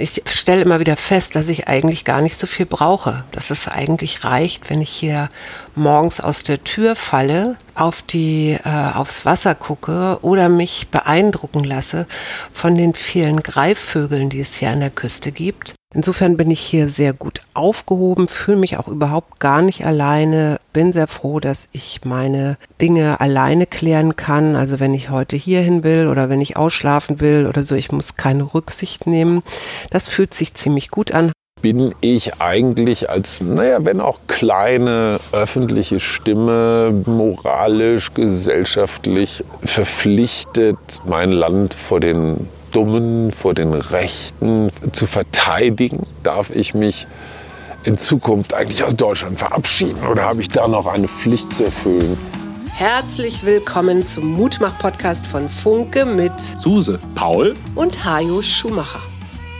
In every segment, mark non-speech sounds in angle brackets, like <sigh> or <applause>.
Ich stelle immer wieder fest, dass ich eigentlich gar nicht so viel brauche. Dass es eigentlich reicht, wenn ich hier morgens aus der Tür falle, auf die, äh, aufs Wasser gucke oder mich beeindrucken lasse von den vielen Greifvögeln, die es hier an der Küste gibt. Insofern bin ich hier sehr gut aufgehoben, fühle mich auch überhaupt gar nicht alleine, bin sehr froh, dass ich meine Dinge alleine klären kann. Also wenn ich heute hierhin will oder wenn ich ausschlafen will oder so, ich muss keine Rücksicht nehmen. Das fühlt sich ziemlich gut an bin ich eigentlich als, naja, wenn auch kleine öffentliche Stimme moralisch, gesellschaftlich verpflichtet, mein Land vor den Dummen, vor den Rechten zu verteidigen? Darf ich mich in Zukunft eigentlich aus Deutschland verabschieden oder habe ich da noch eine Pflicht zu erfüllen? Herzlich willkommen zum Mutmach-Podcast von Funke mit Suse, Paul und Hajo Schumacher.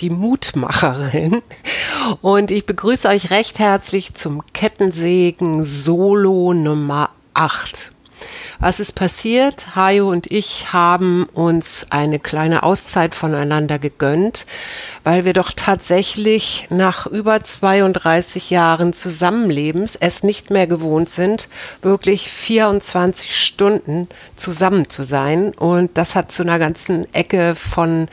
die Mutmacherin. Und ich begrüße euch recht herzlich zum Kettensägen Solo Nummer 8. Was ist passiert? Hajo und ich haben uns eine kleine Auszeit voneinander gegönnt, weil wir doch tatsächlich nach über 32 Jahren Zusammenlebens es nicht mehr gewohnt sind, wirklich 24 Stunden zusammen zu sein. Und das hat zu einer ganzen Ecke von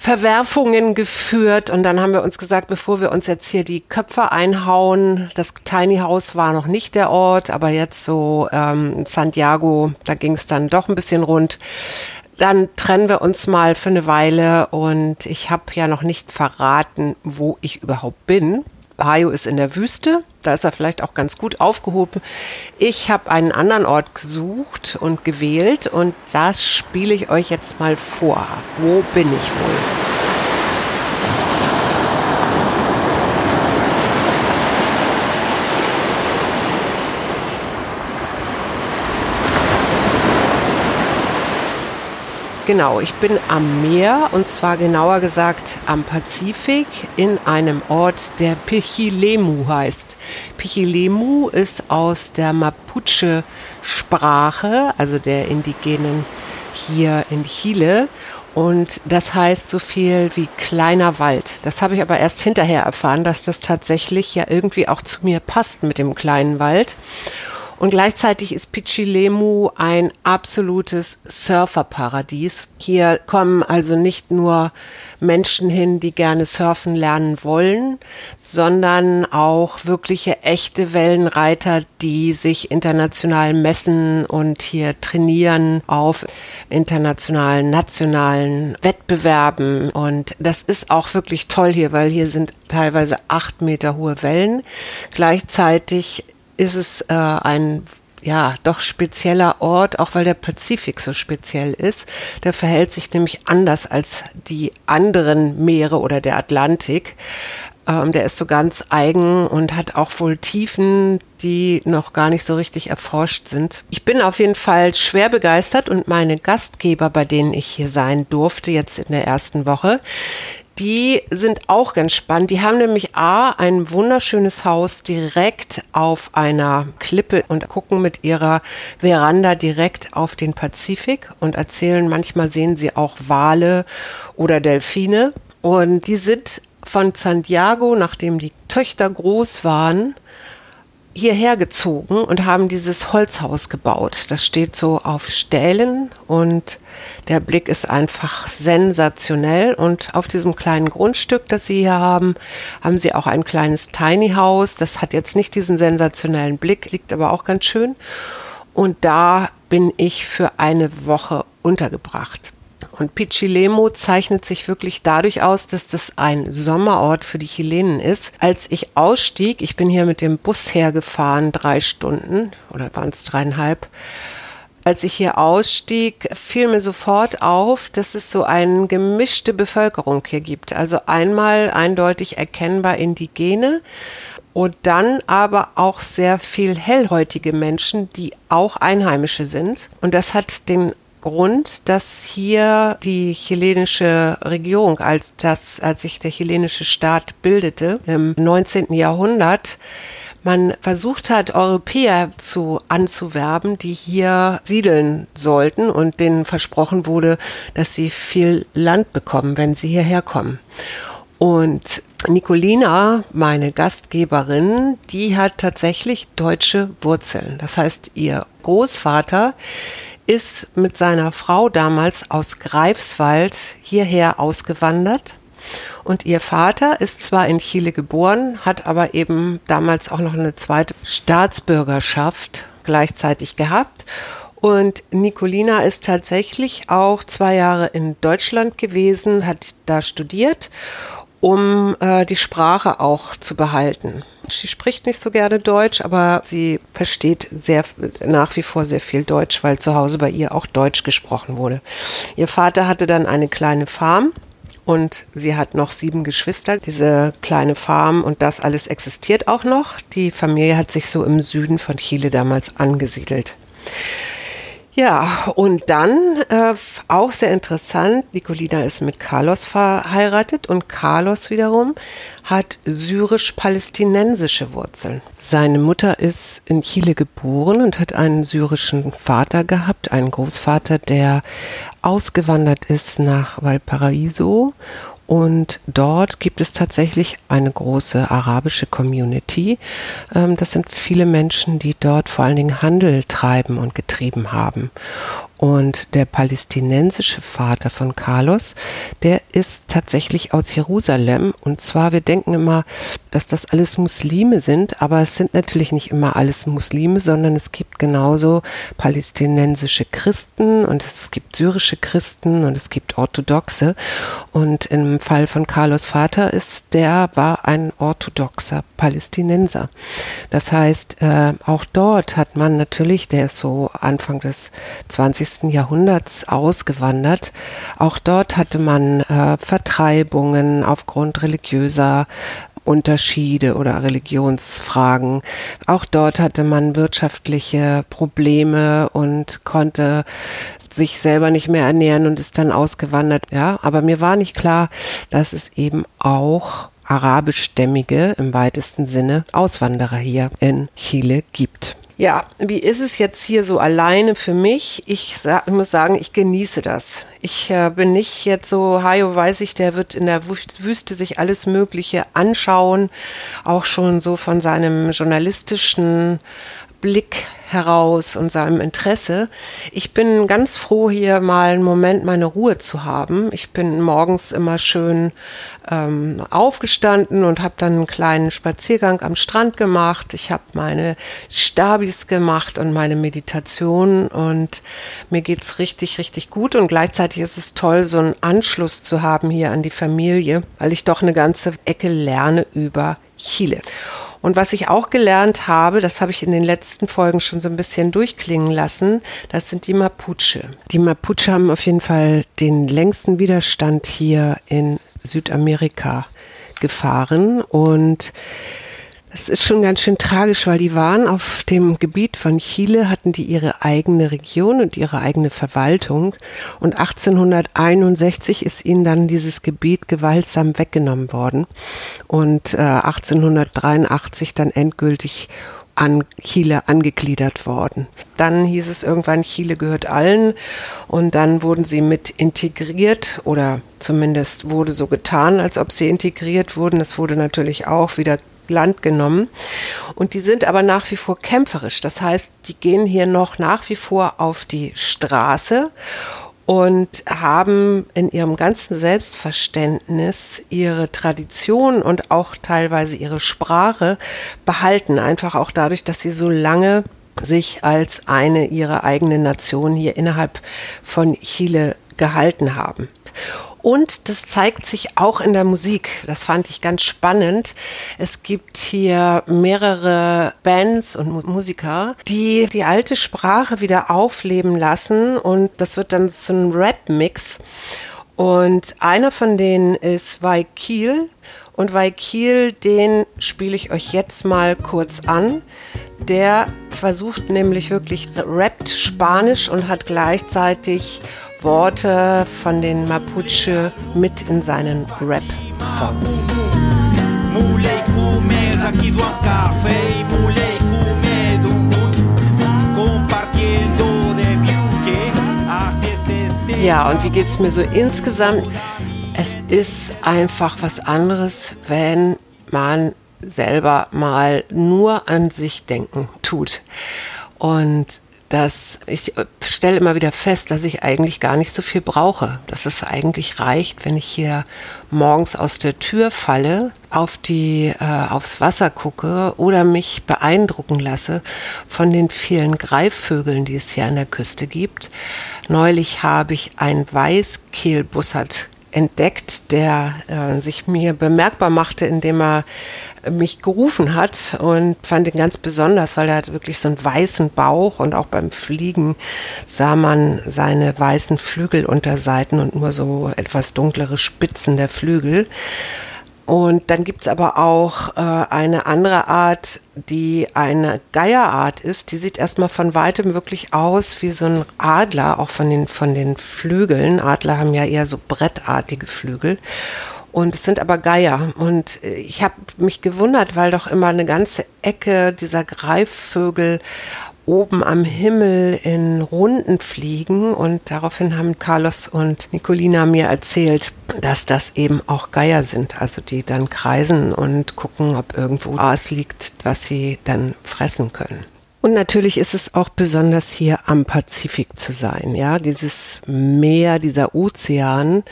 Verwerfungen geführt und dann haben wir uns gesagt, bevor wir uns jetzt hier die Köpfe einhauen, das Tiny House war noch nicht der Ort, aber jetzt so ähm, Santiago, da ging es dann doch ein bisschen rund. Dann trennen wir uns mal für eine Weile und ich habe ja noch nicht verraten, wo ich überhaupt bin. Hayo ist in der Wüste, da ist er vielleicht auch ganz gut aufgehoben. Ich habe einen anderen Ort gesucht und gewählt und das spiele ich euch jetzt mal vor. Wo bin ich wohl? Genau, ich bin am Meer und zwar genauer gesagt am Pazifik in einem Ort, der Pichilemu heißt. Pichilemu ist aus der Mapuche-Sprache, also der Indigenen hier in Chile. Und das heißt so viel wie kleiner Wald. Das habe ich aber erst hinterher erfahren, dass das tatsächlich ja irgendwie auch zu mir passt mit dem kleinen Wald. Und gleichzeitig ist Pichilemu ein absolutes Surferparadies. Hier kommen also nicht nur Menschen hin, die gerne surfen lernen wollen, sondern auch wirkliche echte Wellenreiter, die sich international messen und hier trainieren auf internationalen, nationalen Wettbewerben. Und das ist auch wirklich toll hier, weil hier sind teilweise acht Meter hohe Wellen. Gleichzeitig ist es äh, ein ja, doch spezieller Ort, auch weil der Pazifik so speziell ist. Der verhält sich nämlich anders als die anderen Meere oder der Atlantik. Ähm, der ist so ganz eigen und hat auch wohl Tiefen, die noch gar nicht so richtig erforscht sind. Ich bin auf jeden Fall schwer begeistert und meine Gastgeber, bei denen ich hier sein durfte, jetzt in der ersten Woche, die sind auch ganz spannend. Die haben nämlich A, ein wunderschönes Haus direkt auf einer Klippe und gucken mit ihrer Veranda direkt auf den Pazifik und erzählen, manchmal sehen sie auch Wale oder Delfine. Und die sind von Santiago, nachdem die Töchter groß waren, hierher gezogen und haben dieses Holzhaus gebaut. Das steht so auf Stählen und der Blick ist einfach sensationell. Und auf diesem kleinen Grundstück, das Sie hier haben, haben Sie auch ein kleines Tiny House. Das hat jetzt nicht diesen sensationellen Blick, liegt aber auch ganz schön. Und da bin ich für eine Woche untergebracht. Und Pichilemu zeichnet sich wirklich dadurch aus, dass das ein Sommerort für die Chilenen ist. Als ich ausstieg, ich bin hier mit dem Bus hergefahren, drei Stunden oder waren es dreieinhalb, als ich hier ausstieg, fiel mir sofort auf, dass es so eine gemischte Bevölkerung hier gibt. Also einmal eindeutig erkennbar Indigene, und dann aber auch sehr viel hellhäutige Menschen, die auch Einheimische sind. Und das hat den Grund, dass hier die chilenische Regierung, als das, als sich der chilenische Staat bildete im 19. Jahrhundert, man versucht hat, Europäer zu anzuwerben, die hier siedeln sollten und denen versprochen wurde, dass sie viel Land bekommen, wenn sie hierher kommen. Und Nicolina, meine Gastgeberin, die hat tatsächlich deutsche Wurzeln. Das heißt, ihr Großvater ist mit seiner Frau damals aus Greifswald hierher ausgewandert. Und ihr Vater ist zwar in Chile geboren, hat aber eben damals auch noch eine zweite Staatsbürgerschaft gleichzeitig gehabt. Und Nicolina ist tatsächlich auch zwei Jahre in Deutschland gewesen, hat da studiert um äh, die Sprache auch zu behalten. Sie spricht nicht so gerne Deutsch, aber sie versteht sehr nach wie vor sehr viel Deutsch, weil zu Hause bei ihr auch Deutsch gesprochen wurde. Ihr Vater hatte dann eine kleine Farm und sie hat noch sieben Geschwister. Diese kleine Farm und das alles existiert auch noch. Die Familie hat sich so im Süden von Chile damals angesiedelt. Ja, und dann äh, auch sehr interessant, Nicolina ist mit Carlos verheiratet und Carlos wiederum hat syrisch-palästinensische Wurzeln. Seine Mutter ist in Chile geboren und hat einen syrischen Vater gehabt, einen Großvater, der ausgewandert ist nach Valparaiso und dort gibt es tatsächlich eine große arabische Community. Ähm, das sind viele Menschen, die dort vor allen Dingen Handel treiben und getrieben haben. Und der palästinensische Vater von Carlos, der ist tatsächlich aus Jerusalem. Und zwar, wir denken immer, dass das alles Muslime sind, aber es sind natürlich nicht immer alles Muslime, sondern es gibt genauso palästinensische Christen und es gibt syrische Christen und es gibt orthodoxe. Und im Fall von Carlos Vater ist, der war ein orthodoxer Palästinenser. Das heißt, äh, auch dort hat man natürlich, der ist so Anfang des 20 20. Jahrhunderts ausgewandert. Auch dort hatte man äh, Vertreibungen aufgrund religiöser Unterschiede oder Religionsfragen. Auch dort hatte man wirtschaftliche Probleme und konnte sich selber nicht mehr ernähren und ist dann ausgewandert. Ja, aber mir war nicht klar, dass es eben auch arabischstämmige im weitesten Sinne Auswanderer hier in Chile gibt. Ja, wie ist es jetzt hier so alleine für mich? Ich, sag, muss sagen, ich genieße das. Ich äh, bin nicht jetzt so, Hajo weiß ich, der wird in der Wüste sich alles Mögliche anschauen, auch schon so von seinem journalistischen Blick heraus und seinem Interesse. Ich bin ganz froh, hier mal einen Moment meine Ruhe zu haben. Ich bin morgens immer schön ähm, aufgestanden und habe dann einen kleinen Spaziergang am Strand gemacht. Ich habe meine Stabis gemacht und meine Meditation und mir geht's richtig, richtig gut. Und gleichzeitig ist es toll, so einen Anschluss zu haben hier an die Familie, weil ich doch eine ganze Ecke lerne über Chile. Und was ich auch gelernt habe, das habe ich in den letzten Folgen schon so ein bisschen durchklingen lassen, das sind die Mapuche. Die Mapuche haben auf jeden Fall den längsten Widerstand hier in Südamerika gefahren und das ist schon ganz schön tragisch, weil die waren auf dem Gebiet von Chile, hatten die ihre eigene Region und ihre eigene Verwaltung. Und 1861 ist ihnen dann dieses Gebiet gewaltsam weggenommen worden und äh, 1883 dann endgültig an Chile angegliedert worden. Dann hieß es irgendwann, Chile gehört allen und dann wurden sie mit integriert oder zumindest wurde so getan, als ob sie integriert wurden. Es wurde natürlich auch wieder Land genommen. Und die sind aber nach wie vor kämpferisch. Das heißt, die gehen hier noch nach wie vor auf die Straße und haben in ihrem ganzen Selbstverständnis ihre Tradition und auch teilweise ihre Sprache behalten. Einfach auch dadurch, dass sie so lange sich als eine ihrer eigenen Nation hier innerhalb von Chile gehalten haben. Und das zeigt sich auch in der Musik. Das fand ich ganz spannend. Es gibt hier mehrere Bands und Musiker, die die alte Sprache wieder aufleben lassen. Und das wird dann so ein Rap-Mix. Und einer von denen ist Kiel Und Kiel, den spiele ich euch jetzt mal kurz an. Der versucht nämlich wirklich, rappt Spanisch und hat gleichzeitig Worte von den Mapuche mit in seinen Rap-Songs. Ja, und wie geht es mir so insgesamt? Es ist einfach was anderes, wenn man selber mal nur an sich denken tut. Und dass ich stelle immer wieder fest, dass ich eigentlich gar nicht so viel brauche. Dass es eigentlich reicht, wenn ich hier morgens aus der Tür falle, auf die, äh, aufs Wasser gucke oder mich beeindrucken lasse von den vielen Greifvögeln, die es hier an der Küste gibt. Neulich habe ich ein Weißkehlbussard entdeckt, der äh, sich mir bemerkbar machte, indem er mich gerufen hat und fand ihn ganz besonders, weil er hat wirklich so einen weißen Bauch und auch beim Fliegen sah man seine weißen Flügelunterseiten und nur so etwas dunklere Spitzen der Flügel. Und dann gibt's aber auch äh, eine andere Art, die eine Geierart ist. Die sieht erstmal von weitem wirklich aus wie so ein Adler, auch von den, von den Flügeln. Adler haben ja eher so brettartige Flügel. Und es sind aber Geier. Und äh, ich habe mich gewundert, weil doch immer eine ganze Ecke dieser Greifvögel oben am Himmel in Runden fliegen. Und daraufhin haben Carlos und Nicolina mir erzählt, dass das eben auch Geier sind, also die dann kreisen und gucken, ob irgendwo Aas liegt, was sie dann fressen können. Und natürlich ist es auch besonders hier am Pazifik zu sein, ja, dieses Meer, dieser Ozean,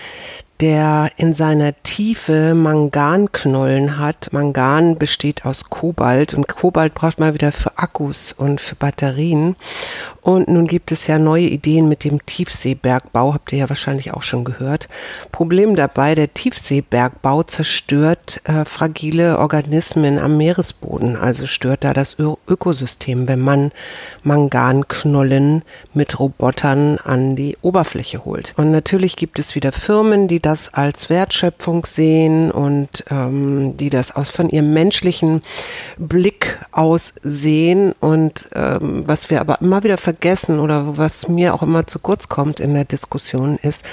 der in seiner Tiefe Manganknollen hat. Mangan besteht aus Kobalt und Kobalt braucht man wieder für Akkus und für Batterien. Und nun gibt es ja neue Ideen mit dem Tiefseebergbau, habt ihr ja wahrscheinlich auch schon gehört. Problem dabei, der Tiefseebergbau zerstört äh, fragile Organismen am Meeresboden, also stört da das Ö Ökosystem, wenn man Manganknollen mit Robotern an die Oberfläche holt. Und natürlich gibt es wieder Firmen, die das als Wertschöpfung sehen und ähm, die das aus von ihrem menschlichen Blick aus sehen. Und ähm, was wir aber immer wieder vergessen, vergessen oder was mir auch immer zu kurz kommt in der Diskussion ist,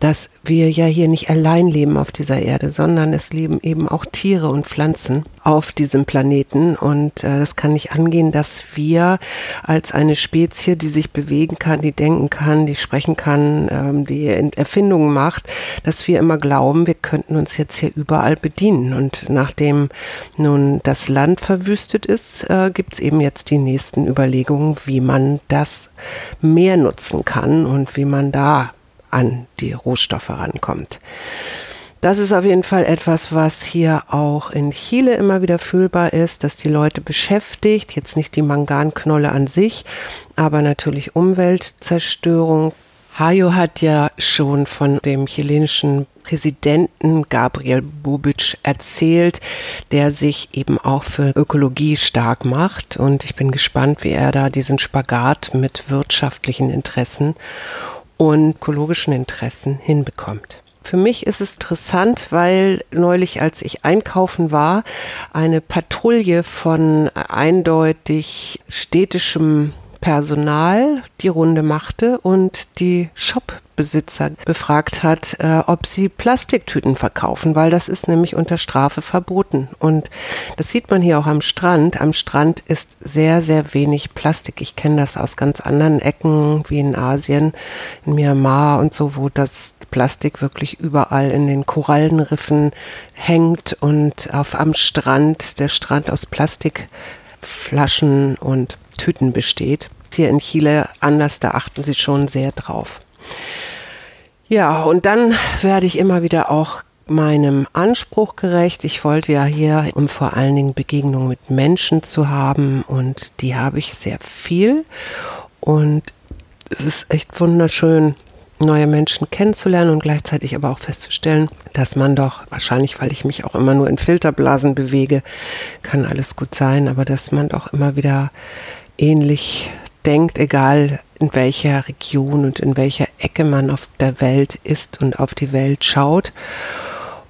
dass wir ja hier nicht allein leben auf dieser Erde, sondern es leben eben auch Tiere und Pflanzen auf diesem Planeten. Und äh, das kann nicht angehen, dass wir als eine Spezie, die sich bewegen kann, die denken kann, die sprechen kann, ähm, die Erfindungen macht, dass wir immer glauben, wir könnten uns jetzt hier überall bedienen. Und nachdem nun das Land verwüstet ist, äh, gibt es eben jetzt die nächsten Überlegungen, wie man das mehr nutzen kann und wie man da an die Rohstoffe rankommt. Das ist auf jeden Fall etwas, was hier auch in Chile immer wieder fühlbar ist, dass die Leute beschäftigt, jetzt nicht die Manganknolle an sich, aber natürlich Umweltzerstörung. Hayo hat ja schon von dem chilenischen Präsidenten Gabriel Bubic erzählt, der sich eben auch für Ökologie stark macht. Und ich bin gespannt, wie er da diesen Spagat mit wirtschaftlichen Interessen und ökologischen Interessen hinbekommt. Für mich ist es interessant, weil neulich, als ich einkaufen war, eine Patrouille von eindeutig städtischem Personal die Runde machte und die Shop Shopbesitzer befragt hat, äh, ob sie Plastiktüten verkaufen, weil das ist nämlich unter Strafe verboten. Und das sieht man hier auch am Strand. Am Strand ist sehr, sehr wenig Plastik. Ich kenne das aus ganz anderen Ecken, wie in Asien, in Myanmar und so, wo das Plastik wirklich überall in den Korallenriffen hängt und auf am Strand, der Strand aus Plastikflaschen und Tüten besteht. Hier in Chile anders, da achten sie schon sehr drauf. Ja, und dann werde ich immer wieder auch meinem Anspruch gerecht. Ich wollte ja hier, um vor allen Dingen Begegnungen mit Menschen zu haben und die habe ich sehr viel. Und es ist echt wunderschön, neue Menschen kennenzulernen und gleichzeitig aber auch festzustellen, dass man doch, wahrscheinlich weil ich mich auch immer nur in Filterblasen bewege, kann alles gut sein, aber dass man doch immer wieder ähnlich denkt, egal in welcher Region und in welcher Ecke man auf der Welt ist und auf die Welt schaut.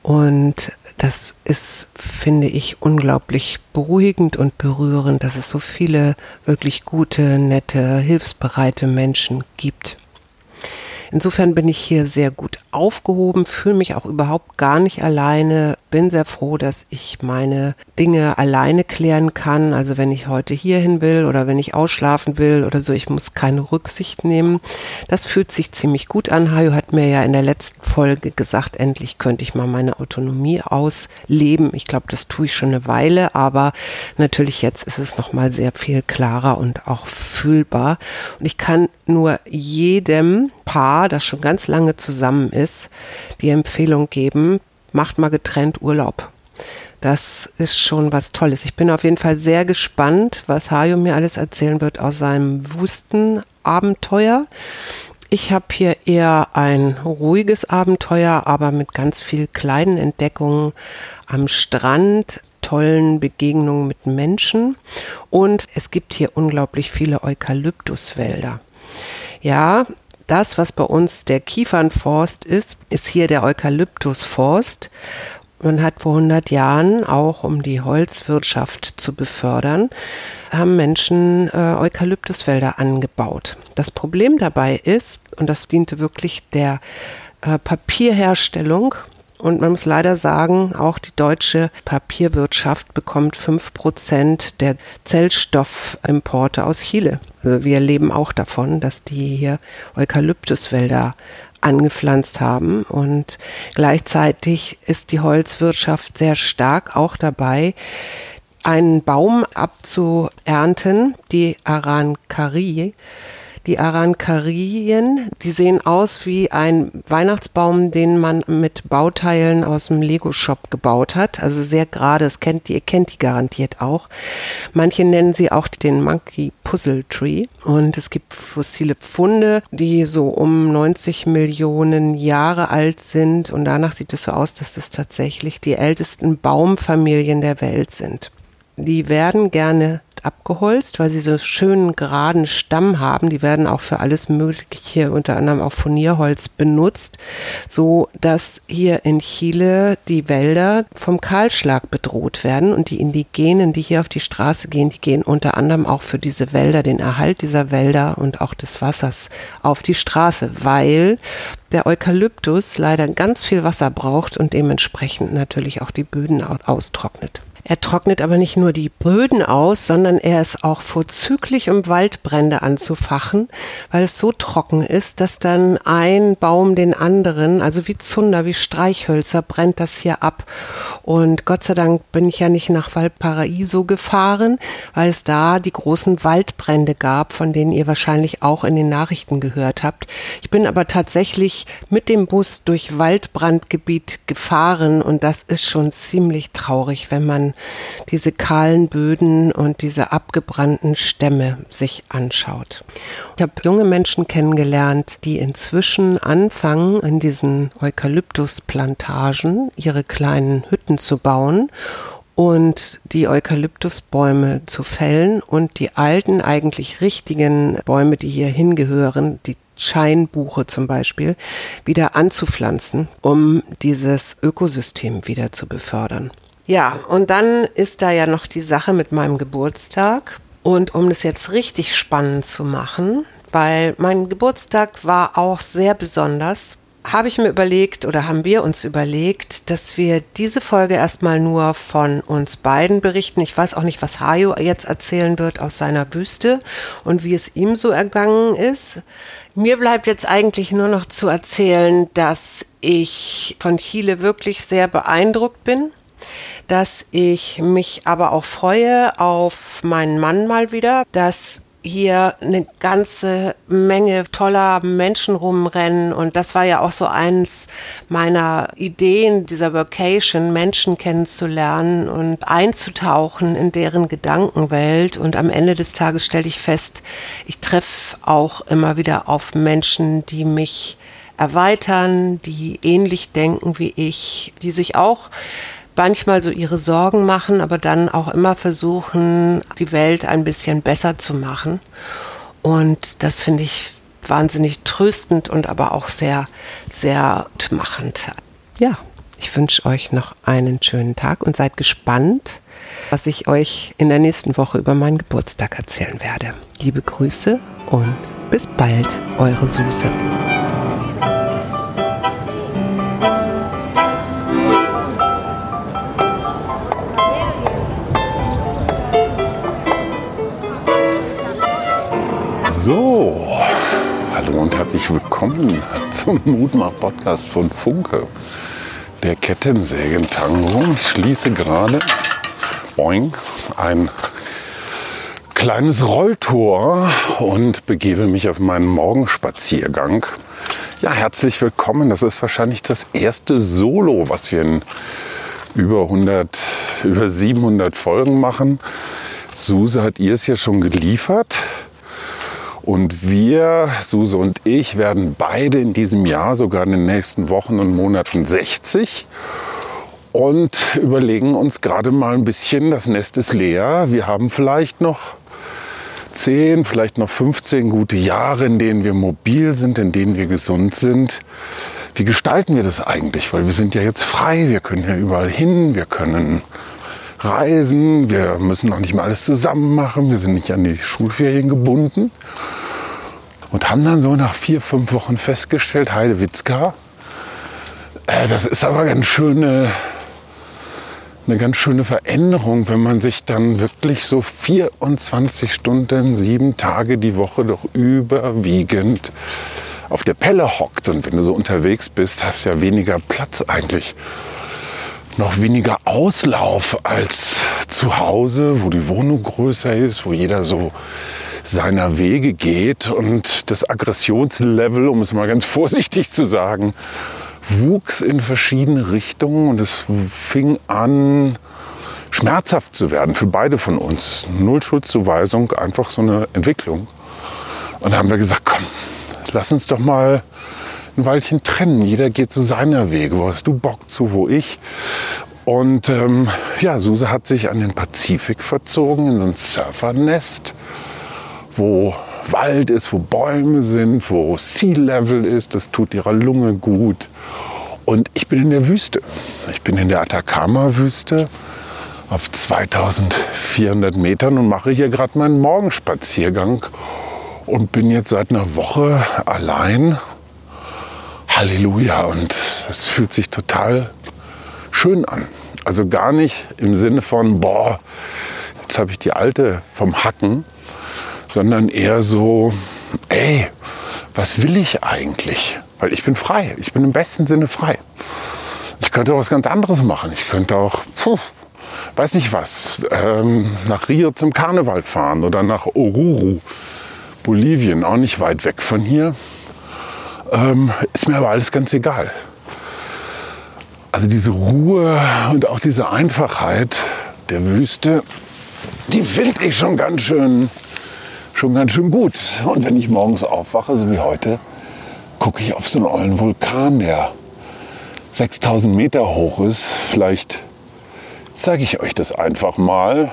Und das ist, finde ich, unglaublich beruhigend und berührend, dass es so viele wirklich gute, nette, hilfsbereite Menschen gibt. Insofern bin ich hier sehr gut aufgehoben, fühle mich auch überhaupt gar nicht alleine, bin sehr froh, dass ich meine Dinge alleine klären kann. Also wenn ich heute hierhin will oder wenn ich ausschlafen will oder so, ich muss keine Rücksicht nehmen. Das fühlt sich ziemlich gut an. Hajo hat mir ja in der letzten Folge gesagt, endlich könnte ich mal meine Autonomie ausleben. Ich glaube, das tue ich schon eine Weile, aber natürlich jetzt ist es noch mal sehr viel klarer und auch fühlbar. Und ich kann nur jedem Paar, das schon ganz lange zusammen ist, die Empfehlung geben, macht mal getrennt Urlaub. Das ist schon was Tolles. Ich bin auf jeden Fall sehr gespannt, was Hajo mir alles erzählen wird aus seinem Wüstenabenteuer. Ich habe hier eher ein ruhiges Abenteuer, aber mit ganz viel kleinen Entdeckungen am Strand, tollen Begegnungen mit Menschen und es gibt hier unglaublich viele Eukalyptuswälder. Ja, das, was bei uns der Kiefernforst ist, ist hier der Eukalyptusforst. Man hat vor 100 Jahren, auch um die Holzwirtschaft zu befördern, haben Menschen äh, Eukalyptuswälder angebaut. Das Problem dabei ist, und das diente wirklich der äh, Papierherstellung und man muss leider sagen, auch die deutsche Papierwirtschaft bekommt fünf Prozent der Zellstoffimporte aus Chile. Also wir leben auch davon, dass die hier Eukalyptuswälder angepflanzt haben und gleichzeitig ist die Holzwirtschaft sehr stark auch dabei, einen Baum abzuernten, die Arancari, die Arankarien, die sehen aus wie ein Weihnachtsbaum, den man mit Bauteilen aus dem Lego-Shop gebaut hat. Also sehr gerade, das kennt, ihr kennt die garantiert auch. Manche nennen sie auch den Monkey Puzzle Tree. Und es gibt fossile Pfunde, die so um 90 Millionen Jahre alt sind. Und danach sieht es so aus, dass das tatsächlich die ältesten Baumfamilien der Welt sind. Die werden gerne abgeholzt, weil sie so schönen geraden Stamm haben. Die werden auch für alles Mögliche, unter anderem auch Furnierholz benutzt, so dass hier in Chile die Wälder vom Kahlschlag bedroht werden und die Indigenen, die hier auf die Straße gehen, die gehen unter anderem auch für diese Wälder, den Erhalt dieser Wälder und auch des Wassers auf die Straße, weil der Eukalyptus leider ganz viel Wasser braucht und dementsprechend natürlich auch die Böden austrocknet. Er trocknet aber nicht nur die Böden aus, sondern er ist auch vorzüglich, um Waldbrände anzufachen, weil es so trocken ist, dass dann ein Baum den anderen, also wie Zunder, wie Streichhölzer, brennt das hier ab. Und Gott sei Dank bin ich ja nicht nach Valparaiso gefahren, weil es da die großen Waldbrände gab, von denen ihr wahrscheinlich auch in den Nachrichten gehört habt. Ich bin aber tatsächlich mit dem Bus durch Waldbrandgebiet gefahren und das ist schon ziemlich traurig, wenn man diese kahlen Böden und diese abgebrannten Stämme sich anschaut. Ich habe junge Menschen kennengelernt, die inzwischen anfangen, in diesen Eukalyptusplantagen ihre kleinen Hütten zu bauen und die Eukalyptusbäume zu fällen und die alten, eigentlich richtigen Bäume, die hier hingehören, die Scheinbuche zum Beispiel, wieder anzupflanzen, um dieses Ökosystem wieder zu befördern. Ja, und dann ist da ja noch die Sache mit meinem Geburtstag. Und um das jetzt richtig spannend zu machen, weil mein Geburtstag war auch sehr besonders, habe ich mir überlegt oder haben wir uns überlegt, dass wir diese Folge erstmal nur von uns beiden berichten. Ich weiß auch nicht, was Hajo jetzt erzählen wird aus seiner Wüste und wie es ihm so ergangen ist. Mir bleibt jetzt eigentlich nur noch zu erzählen, dass ich von Chile wirklich sehr beeindruckt bin dass ich mich aber auch freue auf meinen Mann mal wieder, dass hier eine ganze Menge toller Menschen rumrennen. Und das war ja auch so eins meiner Ideen dieser Vacation, Menschen kennenzulernen und einzutauchen in deren Gedankenwelt. Und am Ende des Tages stelle ich fest, ich treffe auch immer wieder auf Menschen, die mich erweitern, die ähnlich denken wie ich, die sich auch manchmal so ihre Sorgen machen, aber dann auch immer versuchen, die Welt ein bisschen besser zu machen. Und das finde ich wahnsinnig tröstend und aber auch sehr, sehr machend. Ja, Ich wünsche euch noch einen schönen Tag und seid gespannt, was ich euch in der nächsten Woche über meinen Geburtstag erzählen werde. Liebe Grüße und bis bald, eure Suse. So, hallo und herzlich willkommen zum Mutmach-Podcast von Funke, der Kettensägentango. Ich schließe gerade boing, ein kleines Rolltor und begebe mich auf meinen Morgenspaziergang. Ja, herzlich willkommen. Das ist wahrscheinlich das erste Solo, was wir in über 100, über 700 Folgen machen. Suse hat ihr es ja schon geliefert. Und wir, Suse und ich, werden beide in diesem Jahr, sogar in den nächsten Wochen und Monaten 60 und überlegen uns gerade mal ein bisschen, das Nest ist leer. Wir haben vielleicht noch 10, vielleicht noch 15 gute Jahre, in denen wir mobil sind, in denen wir gesund sind. Wie gestalten wir das eigentlich? Weil wir sind ja jetzt frei, wir können ja überall hin, wir können reisen, wir müssen noch nicht mal alles zusammen machen, wir sind nicht an die Schulferien gebunden. Und haben dann so nach vier, fünf Wochen festgestellt, Heidewitzka, äh, das ist aber ganz schöne, eine ganz schöne Veränderung, wenn man sich dann wirklich so 24 Stunden, sieben Tage die Woche doch überwiegend auf der Pelle hockt. Und wenn du so unterwegs bist, hast du ja weniger Platz eigentlich noch weniger Auslauf als zu Hause, wo die Wohnung größer ist, wo jeder so seiner Wege geht und das Aggressionslevel, um es mal ganz <laughs> vorsichtig zu sagen, wuchs in verschiedene Richtungen und es fing an, schmerzhaft zu werden für beide von uns. Null Schuldzuweisung, einfach so eine Entwicklung. Und da haben wir gesagt, komm, lass uns doch mal ein Weilchen trennen. Jeder geht zu seiner Wege. Wo hast du Bock zu, wo ich? Und ähm, ja, Suse hat sich an den Pazifik verzogen, in so ein Surfernest, wo Wald ist, wo Bäume sind, wo Sea Level ist. Das tut ihrer Lunge gut. Und ich bin in der Wüste. Ich bin in der Atacama-Wüste auf 2400 Metern und mache hier gerade meinen Morgenspaziergang und bin jetzt seit einer Woche allein Halleluja. Und es fühlt sich total schön an. Also gar nicht im Sinne von, boah, jetzt habe ich die alte vom Hacken, sondern eher so, ey, was will ich eigentlich? Weil ich bin frei. Ich bin im besten Sinne frei. Ich könnte auch was ganz anderes machen. Ich könnte auch, puh, weiß nicht was, ähm, nach Rio zum Karneval fahren oder nach Oruro, Bolivien, auch nicht weit weg von hier. Ähm, ist mir aber alles ganz egal. Also diese Ruhe und auch diese Einfachheit der Wüste, die finde ich schon ganz schön, schon ganz schön gut. Und wenn ich morgens aufwache, so wie heute, gucke ich auf so einen ollen Vulkan, der 6000 Meter hoch ist. Vielleicht zeige ich euch das einfach mal,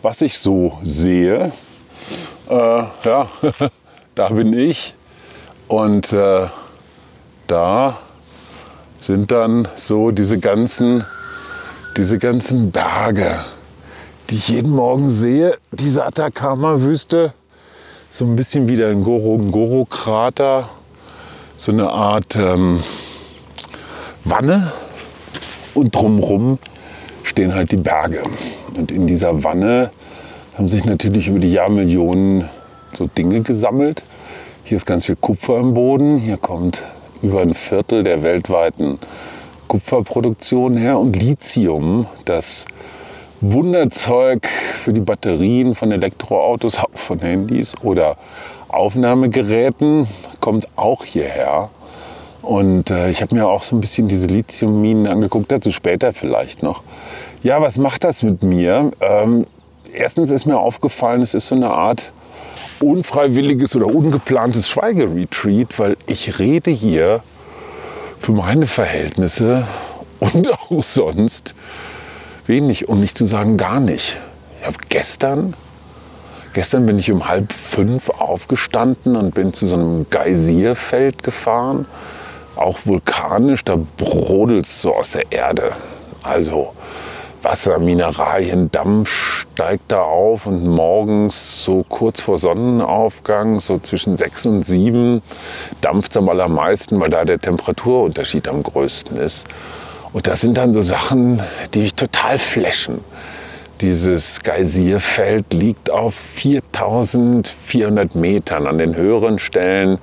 was ich so sehe. Äh, ja, <laughs> da bin ich. Und äh, da sind dann so diese ganzen, diese ganzen Berge, die ich jeden Morgen sehe. Diese Atacama-Wüste, so ein bisschen wie der Ngorongoro-Krater, so eine Art ähm, Wanne. Und drumherum stehen halt die Berge. Und in dieser Wanne haben sich natürlich über die Jahrmillionen so Dinge gesammelt. Hier ist ganz viel Kupfer im Boden. Hier kommt über ein Viertel der weltweiten Kupferproduktion her und Lithium, das Wunderzeug für die Batterien von Elektroautos, auch von Handys oder Aufnahmegeräten, kommt auch hierher. Und äh, ich habe mir auch so ein bisschen diese Lithiumminen angeguckt, dazu später vielleicht noch. Ja, was macht das mit mir? Ähm, erstens ist mir aufgefallen, es ist so eine Art unfreiwilliges oder ungeplantes Schweigeretreat, weil ich rede hier für meine Verhältnisse und <laughs> auch sonst wenig, um nicht zu sagen gar nicht. Ich habe gestern, gestern bin ich um halb fünf aufgestanden und bin zu so einem Geysirfeld gefahren, auch vulkanisch, da brodelt es so aus der Erde. Also Wasser, Mineralien, Dampf steigt da auf und morgens so kurz vor Sonnenaufgang, so zwischen sechs und sieben, dampft es am allermeisten, weil da der Temperaturunterschied am größten ist. Und das sind dann so Sachen, die mich total flashen. Dieses Geysirfeld liegt auf 4400 Metern an den höheren Stellen,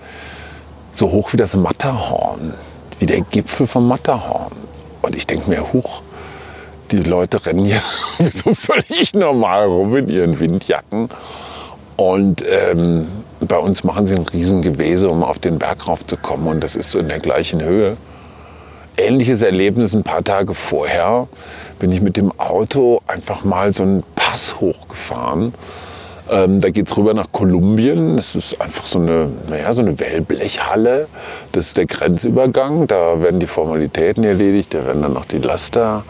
so hoch wie das Matterhorn, wie der Gipfel vom Matterhorn. Und ich denke mir, huch, die Leute rennen hier <laughs> so völlig normal rum in ihren Windjacken. Und ähm, bei uns machen sie ein Riesengewese, um auf den Berg raufzukommen. Und das ist so in der gleichen Höhe. Ähnliches Erlebnis ein paar Tage vorher bin ich mit dem Auto einfach mal so einen Pass hochgefahren. Ähm, da geht es rüber nach Kolumbien. Das ist einfach so eine, naja, so eine Wellblechhalle. Das ist der Grenzübergang. Da werden die Formalitäten erledigt. Da werden dann noch die Laster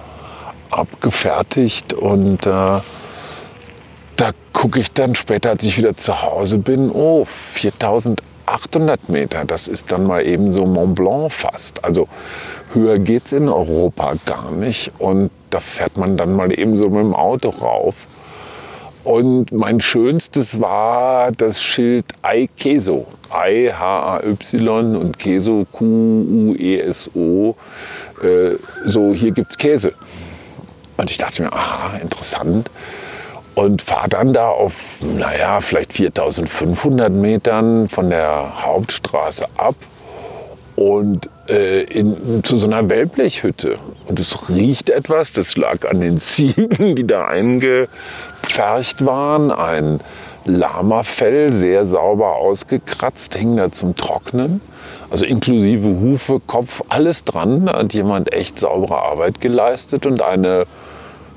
abgefertigt. Und äh, da gucke ich dann später, als ich wieder zu Hause bin, oh, 4800 Meter. Das ist dann mal eben so Mont Blanc fast. Also höher geht es in Europa gar nicht. Und da fährt man dann mal eben so mit dem Auto rauf. Und mein schönstes war das Schild Ei Queso. Ei H-A-Y und Queso Q-U-E-S-O. Äh, so, hier gibt es Käse. Und ich dachte mir, aha, interessant. Und fahre dann da auf, naja, vielleicht 4500 Metern von der Hauptstraße ab und äh, in, zu so einer Wellblechhütte. Und es riecht etwas, das lag an den <laughs> Ziegen, die da eingepfercht waren. Ein Lamafell, sehr sauber ausgekratzt, hing da zum Trocknen. Also inklusive Hufe, Kopf, alles dran. Da hat jemand echt saubere Arbeit geleistet und eine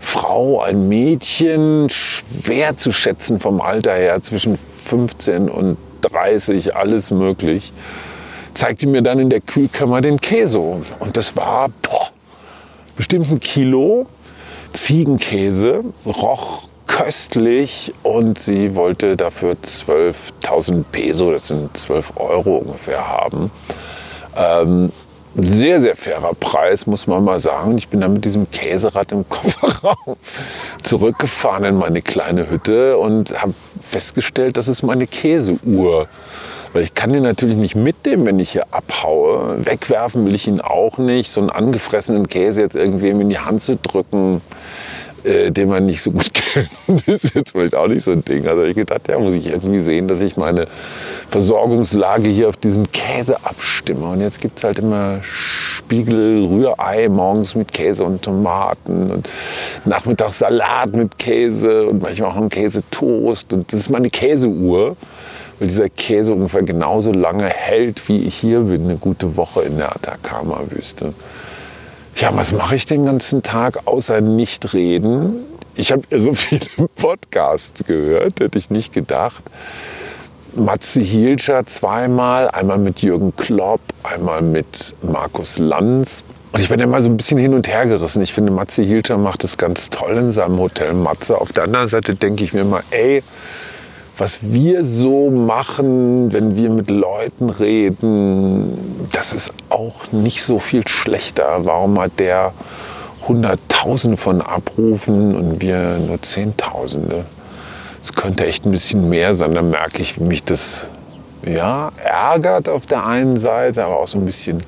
Frau, ein Mädchen, schwer zu schätzen vom Alter her, zwischen 15 und 30, alles möglich, zeigte mir dann in der Kühlkammer den Käse. Und das war boah, bestimmt ein Kilo Ziegenkäse, roch köstlich und sie wollte dafür 12.000 Peso, das sind 12 Euro ungefähr, haben. Ähm, sehr, sehr fairer Preis, muss man mal sagen. Ich bin dann mit diesem Käserad im <laughs> Kofferraum zurückgefahren in meine kleine Hütte und habe festgestellt, das ist meine Käseuhr. Weil ich kann den natürlich nicht mitnehmen, wenn ich hier abhaue. Wegwerfen will ich ihn auch nicht. So einen angefressenen Käse jetzt irgendwem in die Hand zu drücken, äh, den man nicht so gut <laughs> kennt, ist jetzt vielleicht auch nicht so ein Ding. Also ich gedacht, ja, muss ich irgendwie sehen, dass ich meine Versorgungslage hier auf diesen Käse abstimme. Und jetzt gibt es halt immer Spiegel, Rührei morgens mit Käse und Tomaten und nachmittags Salat mit Käse und manchmal auch einen Käsetoast. Und das ist meine Käseuhr weil dieser Käse ungefähr genauso lange hält, wie ich hier bin, eine gute Woche in der Atacama-Wüste. Ja, was mache ich den ganzen Tag außer nicht reden? Ich habe irre <laughs> viele Podcasts gehört, hätte ich nicht gedacht. Matze Hielscher zweimal, einmal mit Jürgen Klopp, einmal mit Markus Lanz. Und ich bin immer so ein bisschen hin und her gerissen. Ich finde, Matze Hielscher macht es ganz toll in seinem Hotel Matze. Auf der anderen Seite denke ich mir immer, ey, was wir so machen, wenn wir mit Leuten reden, das ist auch nicht so viel schlechter. Warum hat der Hunderttausende von Abrufen und wir nur Zehntausende? Es könnte echt ein bisschen mehr sein. Da merke ich, wie mich das ja, ärgert auf der einen Seite, aber auch so ein bisschen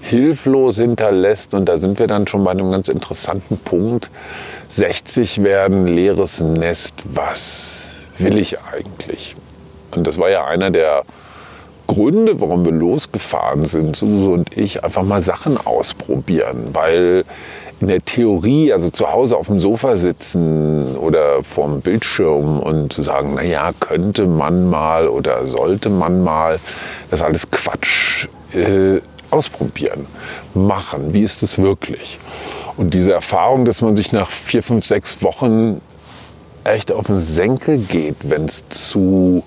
hilflos hinterlässt. Und da sind wir dann schon bei einem ganz interessanten Punkt. 60 werden leeres Nest. Was will ich eigentlich? Und das war ja einer der Gründe, warum wir losgefahren sind, Suse und ich, einfach mal Sachen ausprobieren, weil in der Theorie, also zu Hause auf dem Sofa sitzen oder vorm Bildschirm und zu sagen, naja, könnte man mal oder sollte man mal, das ist alles Quatsch. Äh, ausprobieren, machen, wie ist es wirklich? Und diese Erfahrung, dass man sich nach vier, fünf, sechs Wochen echt auf den Senkel geht, wenn es zu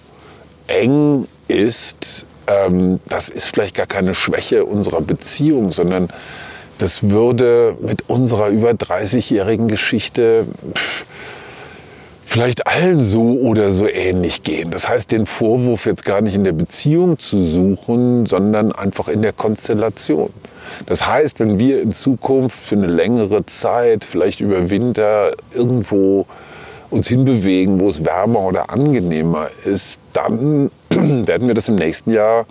eng ist, ähm, das ist vielleicht gar keine Schwäche unserer Beziehung, sondern das würde mit unserer über 30-jährigen Geschichte pff, vielleicht allen so oder so ähnlich gehen. Das heißt, den Vorwurf jetzt gar nicht in der Beziehung zu suchen, sondern einfach in der Konstellation. Das heißt, wenn wir in Zukunft für eine längere Zeit, vielleicht über Winter, irgendwo uns hinbewegen, wo es wärmer oder angenehmer ist, dann <clears throat> werden wir das im nächsten Jahr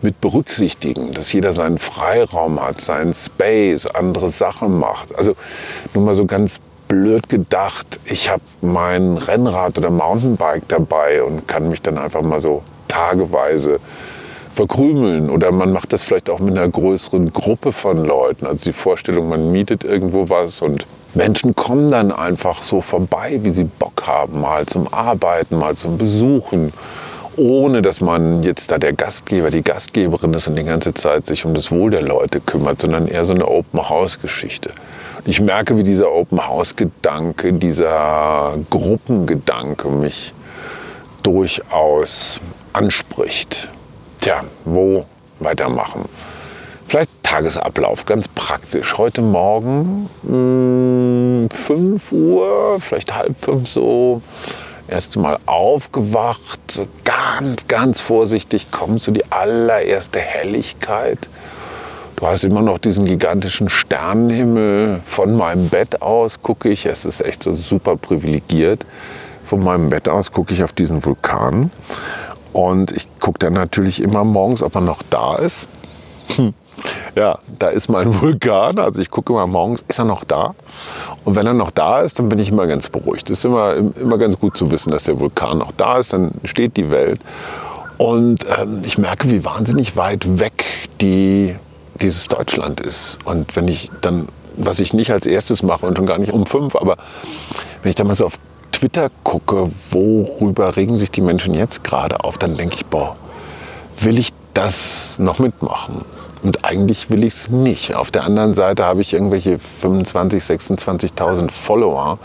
mit berücksichtigen, dass jeder seinen Freiraum hat, seinen Space, andere Sachen macht. Also nur mal so ganz blöd gedacht, ich habe mein Rennrad oder Mountainbike dabei und kann mich dann einfach mal so tageweise verkrümeln. Oder man macht das vielleicht auch mit einer größeren Gruppe von Leuten. Also die Vorstellung, man mietet irgendwo was und Menschen kommen dann einfach so vorbei, wie sie Bock haben, mal zum Arbeiten, mal zum Besuchen, ohne dass man jetzt da der Gastgeber, die Gastgeberin ist und die ganze Zeit sich um das Wohl der Leute kümmert, sondern eher so eine Open-House-Geschichte. Ich merke, wie dieser Open-House-Gedanke, dieser Gruppengedanke mich durchaus anspricht. Tja, wo weitermachen? Vielleicht Tagesablauf, ganz praktisch. Heute Morgen mh, hm, 5 Uhr, vielleicht halb fünf so, erste Mal aufgewacht, so ganz, ganz vorsichtig kommt so die allererste Helligkeit. Du hast immer noch diesen gigantischen Sternenhimmel. Von meinem Bett aus gucke ich, es ist echt so super privilegiert. Von meinem Bett aus gucke ich auf diesen Vulkan und ich gucke dann natürlich immer morgens, ob er noch da ist. Hm. Ja, da ist mein <laughs> Vulkan. Also ich gucke immer morgens, ist er noch da? Und wenn er noch da ist, dann bin ich immer ganz beruhigt. Es ist immer, immer ganz gut zu wissen, dass der Vulkan noch da ist. Dann steht die Welt. Und ähm, ich merke, wie wahnsinnig weit weg die, dieses Deutschland ist. Und wenn ich dann, was ich nicht als erstes mache und schon gar nicht um fünf, aber wenn ich dann mal so auf Twitter gucke, worüber regen sich die Menschen jetzt gerade auf, dann denke ich, boah, will ich das noch mitmachen? Und eigentlich will ich es nicht. Auf der anderen Seite habe ich irgendwelche 25.000, 26.000 Follower,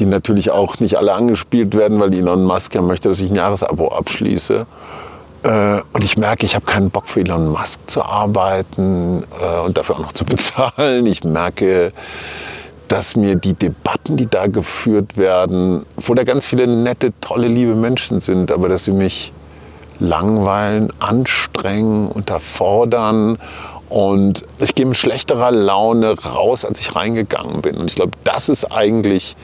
die natürlich auch nicht alle angespielt werden, weil Elon Musk ja möchte, dass ich ein Jahresabo abschließe. Äh, und ich merke, ich habe keinen Bock für Elon Musk zu arbeiten äh, und dafür auch noch zu bezahlen. Ich merke, dass mir die Debatten, die da geführt werden, wo da ganz viele nette, tolle, liebe Menschen sind, aber dass sie mich langweilen, anstrengen, unterfordern und ich gehe mit schlechterer Laune raus, als ich reingegangen bin. Und ich glaube, das ist eigentlich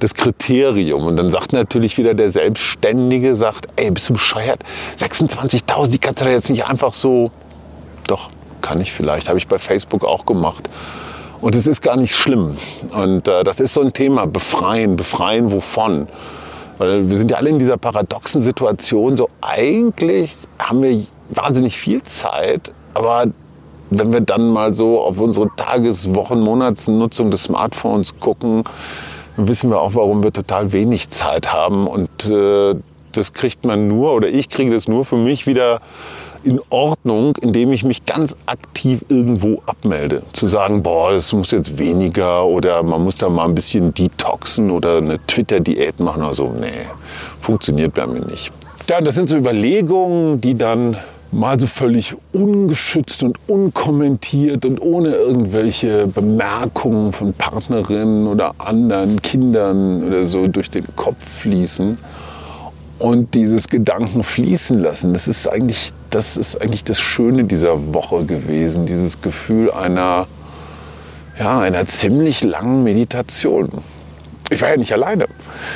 das Kriterium. Und dann sagt natürlich wieder der Selbstständige, sagt, ey, bist du bescheuert? 26.000, die kannst du da jetzt nicht einfach so... Doch, kann ich vielleicht, habe ich bei Facebook auch gemacht. Und es ist gar nicht schlimm. Und äh, das ist so ein Thema, befreien, befreien wovon? Weil wir sind ja alle in dieser paradoxen Situation, so eigentlich haben wir wahnsinnig viel Zeit, aber wenn wir dann mal so auf unsere Tages-, Wochen-, Monatsnutzung des Smartphones gucken, wissen wir auch, warum wir total wenig Zeit haben. Und äh, das kriegt man nur, oder ich kriege das nur für mich wieder in Ordnung, indem ich mich ganz aktiv irgendwo abmelde. Zu sagen, boah, das muss jetzt weniger oder man muss da mal ein bisschen detoxen oder eine Twitter-Diät machen oder so. Nee, funktioniert bei mir nicht. Ja, das sind so Überlegungen, die dann mal so völlig ungeschützt und unkommentiert und ohne irgendwelche Bemerkungen von Partnerinnen oder anderen Kindern oder so durch den Kopf fließen und dieses Gedanken fließen lassen. Das ist eigentlich das, ist eigentlich das Schöne dieser Woche gewesen, dieses Gefühl einer, ja, einer ziemlich langen Meditation. Ich war ja nicht alleine.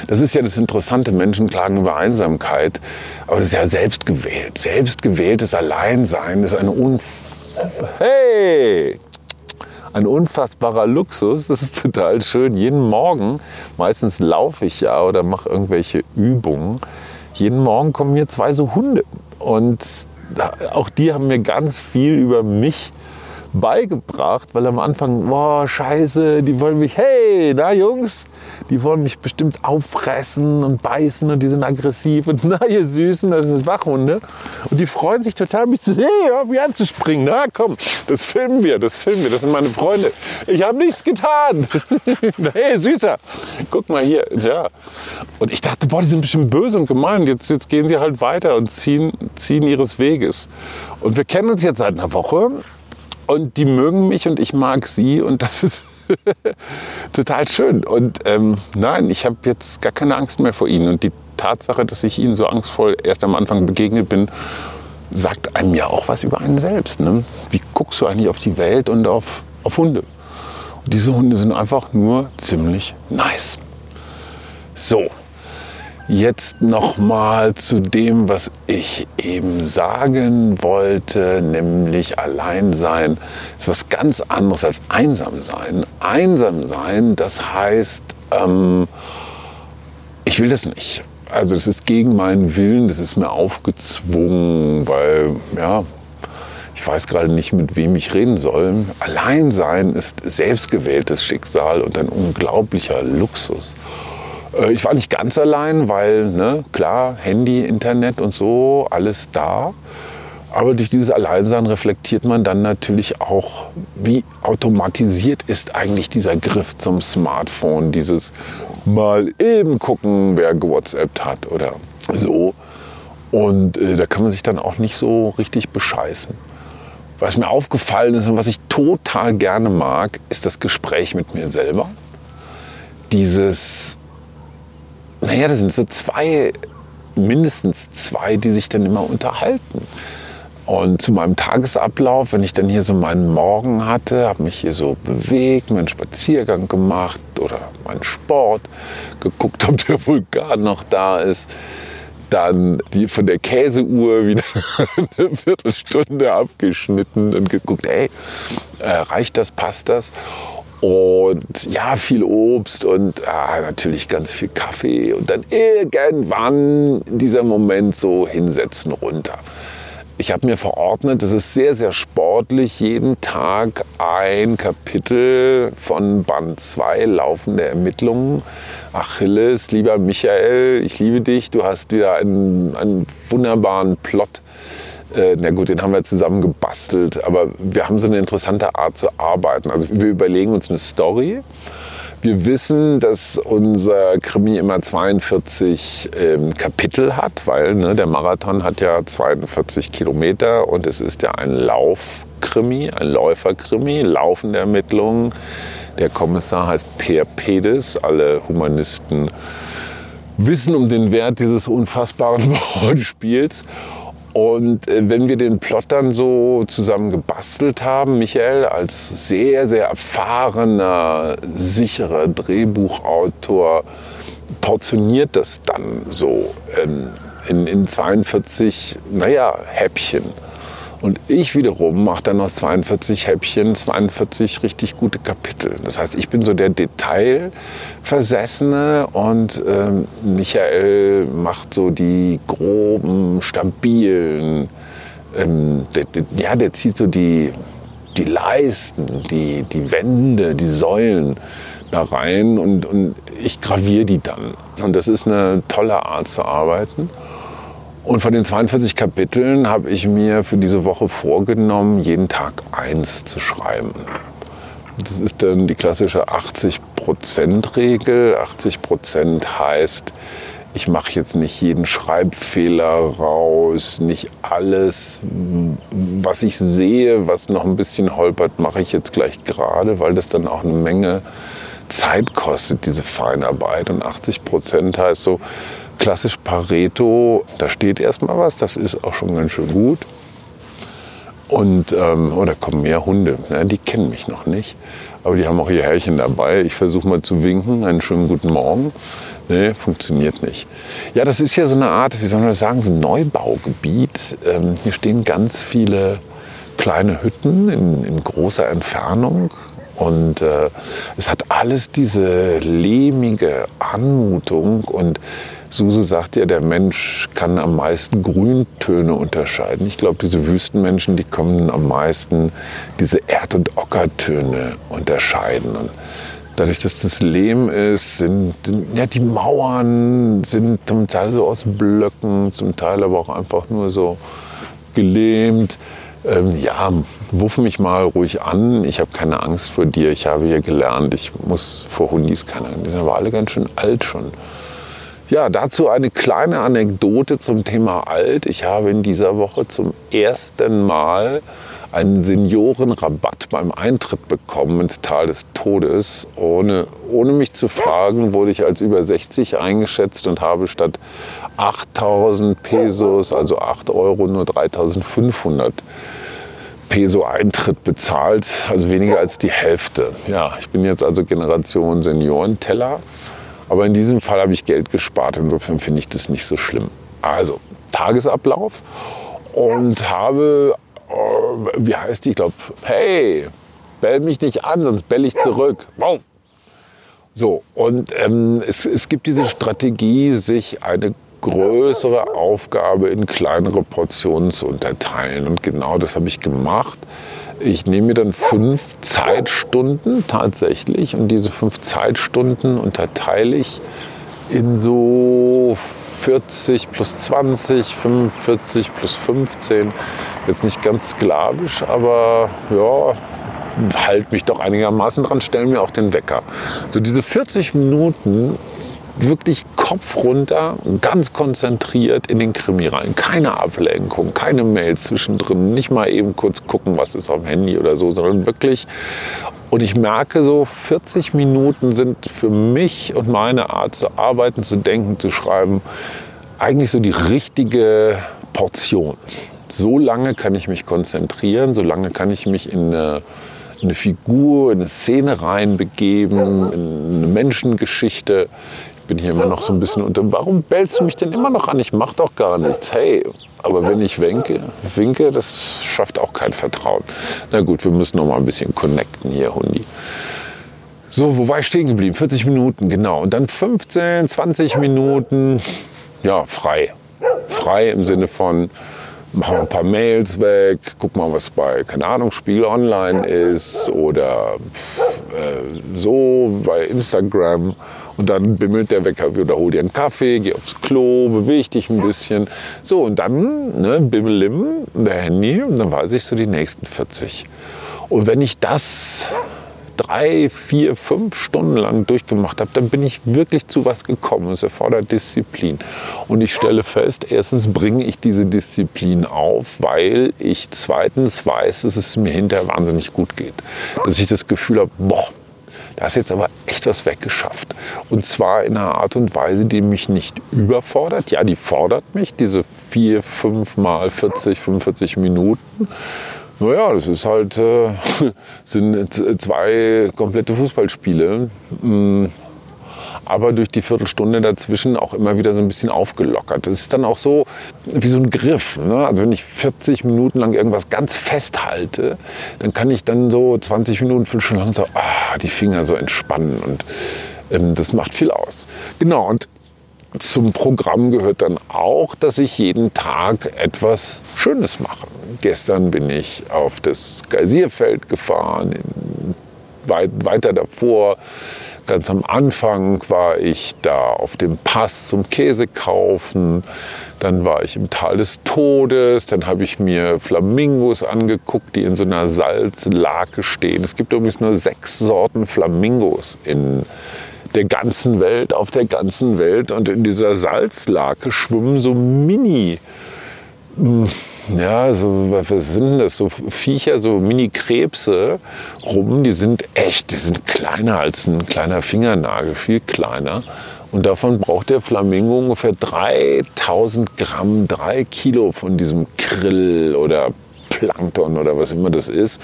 Das ist ja das Interessante. Menschen klagen über Einsamkeit, aber das ist ja selbstgewählt. Selbstgewähltes Alleinsein ist eine Unf hey! ein unfassbarer Luxus. Das ist total schön. Jeden Morgen, meistens laufe ich ja oder mache irgendwelche Übungen jeden Morgen kommen mir zwei so Hunde. Und auch die haben mir ganz viel über mich beigebracht, weil am Anfang, boah, scheiße, die wollen mich, hey, na Jungs, die wollen mich bestimmt auffressen und beißen und die sind aggressiv und <laughs> na, ihr Süßen, das sind Wachhunde. Und die freuen sich total, mich zu, hey, auf mich anzuspringen. Na komm, das filmen wir, das filmen wir, das sind meine Freunde. Ich habe nichts getan. <laughs> hey, Süßer, guck mal hier. Ja. Und ich dachte, boah, die sind bestimmt böse und gemein. Jetzt, jetzt gehen sie halt weiter und ziehen, ziehen ihres Weges. Und wir kennen uns jetzt seit einer Woche und die mögen mich und ich mag sie und das ist <laughs> total schön. Und ähm, nein, ich habe jetzt gar keine Angst mehr vor ihnen. Und die Tatsache, dass ich ihnen so angstvoll erst am Anfang begegnet bin, sagt einem ja auch was über einen selbst. Ne? Wie guckst du eigentlich auf die Welt und auf, auf Hunde? Und diese Hunde sind einfach nur ziemlich nice. So, Jetzt noch mal zu dem, was ich eben sagen wollte, nämlich Alleinsein ist was ganz anderes als einsam sein. Einsam sein, das heißt, ähm, ich will das nicht. Also das ist gegen meinen Willen, das ist mir aufgezwungen, weil ja, ich weiß gerade nicht, mit wem ich reden soll. Alleinsein ist selbstgewähltes Schicksal und ein unglaublicher Luxus. Äh, ich war nicht ganz allein, weil, ne, klar, Handy, Internet und so, alles da. Aber durch dieses Alleinsein reflektiert man dann natürlich auch, wie automatisiert ist eigentlich dieser Griff zum Smartphone, dieses mal eben gucken, wer gewhatsappt hat oder so. Und äh, da kann man sich dann auch nicht so richtig bescheißen. Was mir aufgefallen ist und was ich total gerne mag, ist das Gespräch mit mir selber. Dieses naja, das sind so zwei, mindestens zwei, die sich dann immer unterhalten. Und zu meinem Tagesablauf, wenn ich dann hier so meinen Morgen hatte, habe mich hier so bewegt, meinen Spaziergang gemacht oder meinen Sport, geguckt, ob der Vulkan noch da ist, dann die von der Käseuhr wieder <laughs> eine Viertelstunde abgeschnitten und geguckt, ey, äh, reicht das, passt das? Und ja, viel Obst und ah, natürlich ganz viel Kaffee. Und dann irgendwann dieser Moment so hinsetzen runter. Ich habe mir verordnet, das ist sehr, sehr sportlich, jeden Tag ein Kapitel von Band 2 laufende Ermittlungen. Achilles, lieber Michael, ich liebe dich, du hast wieder einen, einen wunderbaren Plot äh, na gut, den haben wir zusammen gebastelt, aber wir haben so eine interessante Art zu arbeiten. Also wir überlegen uns eine Story. Wir wissen, dass unser Krimi immer 42 ähm, Kapitel hat, weil ne, der Marathon hat ja 42 Kilometer und es ist ja ein Laufkrimi, ein Läuferkrimi, laufende Ermittlungen. Der Kommissar heißt Per Pedes. Alle Humanisten wissen um den Wert dieses unfassbaren <laughs> Wortspiels. Und äh, wenn wir den Plot dann so zusammen gebastelt haben, Michael als sehr, sehr erfahrener, sicherer Drehbuchautor portioniert das dann so ähm, in, in 42, naja, Häppchen. Und ich wiederum mache dann aus 42 Häppchen 42 richtig gute Kapitel. Das heißt, ich bin so der Detailversessene und ähm, Michael macht so die groben, stabilen, ähm, der, der, ja, der zieht so die, die Leisten, die, die Wände, die Säulen da rein und, und ich graviere die dann. Und das ist eine tolle Art zu arbeiten. Und von den 42 Kapiteln habe ich mir für diese Woche vorgenommen, jeden Tag eins zu schreiben. Das ist dann die klassische 80-Prozent-Regel. 80 Prozent heißt, ich mache jetzt nicht jeden Schreibfehler raus, nicht alles, was ich sehe, was noch ein bisschen holpert, mache ich jetzt gleich gerade, weil das dann auch eine Menge Zeit kostet, diese Feinarbeit. Und 80 Prozent heißt so, klassisch Pareto, da steht erstmal was, das ist auch schon ganz schön gut. Und ähm, oh, da kommen mehr Hunde, ja, die kennen mich noch nicht, aber die haben auch ihr Herrchen dabei. Ich versuche mal zu winken, einen schönen guten Morgen. Nee, funktioniert nicht. Ja, das ist ja so eine Art, wie soll man das sagen, so ein Neubaugebiet. Ähm, hier stehen ganz viele kleine Hütten in, in großer Entfernung. Und äh, es hat alles diese lehmige Anmutung und Suse sagt ja, der Mensch kann am meisten Grüntöne unterscheiden. Ich glaube, diese Wüstenmenschen, die können am meisten diese Erd- und Ockertöne unterscheiden. Und dadurch, dass das Lehm ist, sind ja, die Mauern sind zum Teil so aus Blöcken, zum Teil aber auch einfach nur so gelähmt. Ähm, ja, wuff mich mal ruhig an. Ich habe keine Angst vor dir. Ich habe hier gelernt, ich muss vor Hundis keine. Die sind aber alle ganz schön alt schon. Ja, dazu eine kleine Anekdote zum Thema alt. Ich habe in dieser Woche zum ersten Mal einen Seniorenrabatt beim Eintritt bekommen ins Tal des Todes. Ohne, ohne mich zu fragen, wurde ich als über 60 eingeschätzt und habe statt 8000 Pesos, also 8 Euro, nur 3500 Peso Eintritt bezahlt, also weniger als die Hälfte. Ja, ich bin jetzt also Generation Seniorenteller, aber in diesem Fall habe ich Geld gespart, insofern finde ich das nicht so schlimm. Also, Tagesablauf und habe äh, wie heißt die? Ich glaube, hey, bell mich nicht an, sonst bell ich zurück. Wow. So, und ähm, es, es gibt diese Strategie, sich eine größere Aufgabe in kleinere Portionen zu unterteilen. Und genau das habe ich gemacht. Ich nehme mir dann fünf Zeitstunden tatsächlich und diese fünf Zeitstunden unterteile ich in so 40 plus 20, 45 plus 15. Jetzt nicht ganz sklavisch, aber ja, halt mich doch einigermaßen dran, stellen mir auch den Wecker. So diese 40 Minuten wirklich Kopf runter, ganz konzentriert in den Krimi rein. Keine Ablenkung, keine Mails zwischendrin, nicht mal eben kurz gucken, was ist dem Handy oder so, sondern wirklich. Und ich merke so, 40 Minuten sind für mich und meine Art zu arbeiten, zu denken, zu schreiben, eigentlich so die richtige Portion. So lange kann ich mich konzentrieren, so lange kann ich mich in eine, in eine Figur, in eine Szene reinbegeben, in eine Menschengeschichte bin hier immer noch so ein bisschen unter. Warum bellst du mich denn immer noch an? Ich mach doch gar nichts. Hey, aber wenn ich winke, winke, das schafft auch kein Vertrauen. Na gut, wir müssen noch mal ein bisschen connecten hier, Hundi. So, wo war ich stehen geblieben? 40 Minuten, genau. Und dann 15, 20 Minuten, ja, frei. Frei im Sinne von, machen ein paar Mails weg, guck mal, was bei, keine Ahnung, Spiel online ist oder äh, so bei Instagram. Und dann bimmelt der Wecker wieder, hol dir einen Kaffee, geh aufs Klo, beweg dich ein bisschen. So, und dann ne, bimmelim, der Handy, und dann weiß ich so die nächsten 40. Und wenn ich das drei, vier, fünf Stunden lang durchgemacht habe, dann bin ich wirklich zu was gekommen. Es erfordert Disziplin. Und ich stelle fest, erstens bringe ich diese Disziplin auf, weil ich zweitens weiß, dass es mir hinterher wahnsinnig gut geht. Dass ich das Gefühl habe, boah, da ist jetzt aber echt was weggeschafft. Und zwar in einer Art und Weise, die mich nicht überfordert. Ja, die fordert mich, diese vier, fünf mal 40, 45 Minuten. Naja, das ist halt, äh, <laughs> sind zwei komplette Fußballspiele. Aber durch die Viertelstunde dazwischen auch immer wieder so ein bisschen aufgelockert. Das ist dann auch so wie so ein Griff. Ne? Also wenn ich 40 Minuten lang irgendwas ganz festhalte, dann kann ich dann so 20 Minuten, Viertelstunde lang so ah, die Finger so entspannen und ähm, das macht viel aus. Genau, und zum Programm gehört dann auch, dass ich jeden Tag etwas Schönes mache. Gestern bin ich auf das Geysirfeld gefahren, weit, weiter davor Ganz am Anfang war ich da auf dem Pass zum Käse kaufen. Dann war ich im Tal des Todes. Dann habe ich mir Flamingos angeguckt, die in so einer Salzlake stehen. Es gibt übrigens nur sechs Sorten Flamingos in der ganzen Welt, auf der ganzen Welt. Und in dieser Salzlake schwimmen so Mini hm, ja, so, was sind das? So Viecher, so Mini-Krebse rum, die sind echt, die sind kleiner als ein kleiner Fingernagel, viel kleiner. Und davon braucht der Flamingo ungefähr 3000 Gramm, drei Kilo von diesem Krill oder Plankton oder was immer das ist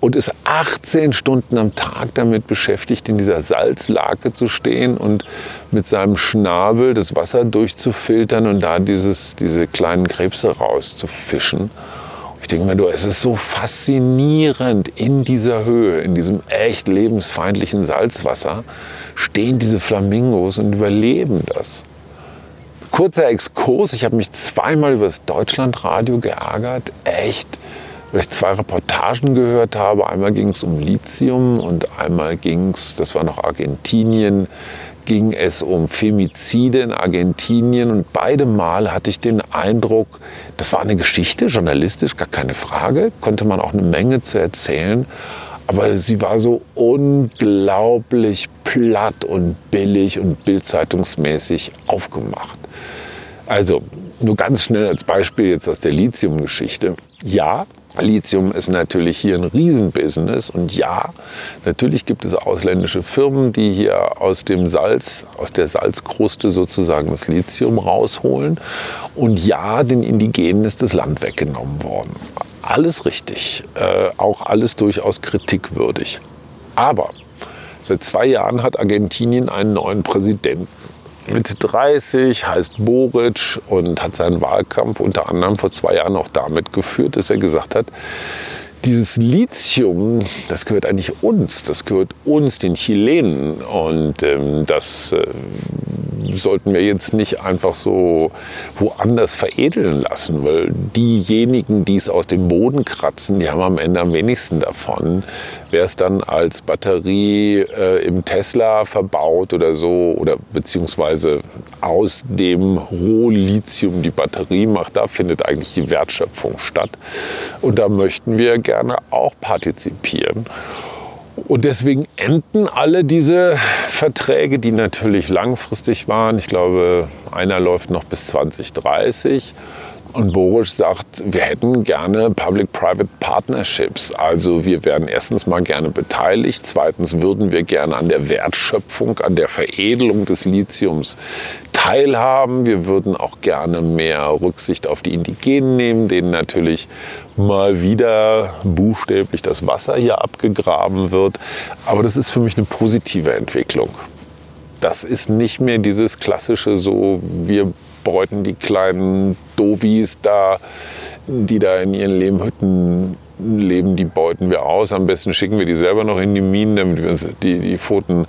und ist 18 Stunden am Tag damit beschäftigt, in dieser Salzlake zu stehen und mit seinem Schnabel das Wasser durchzufiltern und da dieses, diese kleinen Krebse rauszufischen. Ich denke mir, du, es ist so faszinierend in dieser Höhe, in diesem echt lebensfeindlichen Salzwasser, stehen diese Flamingos und überleben das. Kurzer Exkurs, ich habe mich zweimal über das Deutschlandradio geärgert. Echt, weil ich zwei Reportagen gehört habe. Einmal ging es um Lithium und einmal ging es, das war noch Argentinien, ging es um Femizide in Argentinien. Und beide Mal hatte ich den Eindruck, das war eine Geschichte, journalistisch, gar keine Frage, konnte man auch eine Menge zu erzählen. Aber sie war so unglaublich platt und billig und bildzeitungsmäßig aufgemacht. Also nur ganz schnell als Beispiel jetzt aus der Lithium-Geschichte. Ja, Lithium ist natürlich hier ein Riesenbusiness und ja, natürlich gibt es ausländische Firmen, die hier aus dem Salz, aus der Salzkruste sozusagen das Lithium rausholen und ja, den Indigenen ist das Land weggenommen worden. Alles richtig, äh, auch alles durchaus kritikwürdig. Aber seit zwei Jahren hat Argentinien einen neuen Präsidenten. Mitte 30, heißt Boric und hat seinen Wahlkampf unter anderem vor zwei Jahren auch damit geführt, dass er gesagt hat, dieses Lithium, das gehört eigentlich uns, das gehört uns, den Chilenen. Und ähm, das äh, sollten wir jetzt nicht einfach so woanders veredeln lassen, weil diejenigen, die es aus dem Boden kratzen, die haben am Ende am wenigsten davon. Wer es dann als Batterie äh, im Tesla verbaut oder so, oder beziehungsweise aus dem Rohlithium die Batterie macht, da findet eigentlich die Wertschöpfung statt. Und da möchten wir gerne auch partizipieren. Und deswegen enden alle diese Verträge, die natürlich langfristig waren. Ich glaube, einer läuft noch bis 2030. Und Boris sagt, wir hätten gerne Public-Private Partnerships. Also wir wären erstens mal gerne beteiligt. Zweitens würden wir gerne an der Wertschöpfung, an der Veredelung des Lithiums teilhaben. Wir würden auch gerne mehr Rücksicht auf die Indigenen nehmen, denen natürlich mal wieder buchstäblich das Wasser hier abgegraben wird. Aber das ist für mich eine positive Entwicklung. Das ist nicht mehr dieses klassische so, wir beuten die kleinen Dovis da, die da in ihren Lehmhütten leben, die beuten wir aus. Am besten schicken wir die selber noch in die Minen, damit wir die, die Pfoten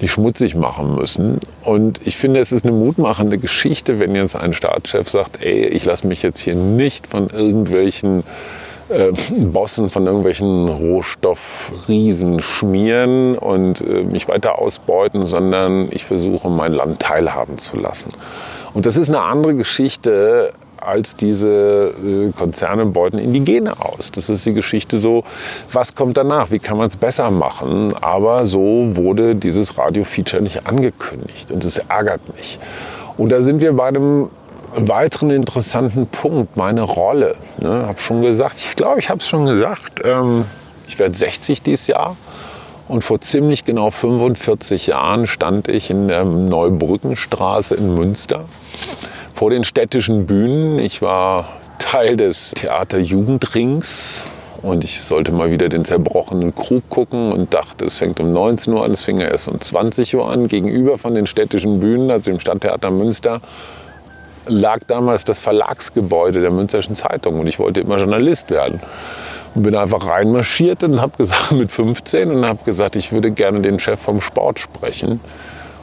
nicht schmutzig machen müssen. Und ich finde, es ist eine mutmachende Geschichte, wenn jetzt ein Staatschef sagt, ey, ich lasse mich jetzt hier nicht von irgendwelchen äh, Bossen, von irgendwelchen Rohstoffriesen schmieren und äh, mich weiter ausbeuten, sondern ich versuche, mein Land teilhaben zu lassen. Und das ist eine andere Geschichte als diese äh, Konzerne beuten Indigene aus. Das ist die Geschichte so, was kommt danach, wie kann man es besser machen. Aber so wurde dieses Radio-Feature nicht angekündigt und es ärgert mich. Und da sind wir bei einem weiteren interessanten Punkt, meine Rolle. Ne, habe schon gesagt, ich glaube, ich habe es schon gesagt, ähm, ich werde 60 dieses Jahr. Und vor ziemlich genau 45 Jahren stand ich in der Neubrückenstraße in Münster vor den städtischen Bühnen. Ich war Teil des Theaterjugendrings und ich sollte mal wieder den zerbrochenen Krug gucken und dachte, es fängt um 19 Uhr an, es fing erst um 20 Uhr an. Gegenüber von den städtischen Bühnen, also im Stadttheater Münster, lag damals das Verlagsgebäude der Münsterschen Zeitung und ich wollte immer Journalist werden. Und bin einfach reinmarschiert und habe gesagt, <laughs> mit 15 und habe gesagt, ich würde gerne den Chef vom Sport sprechen.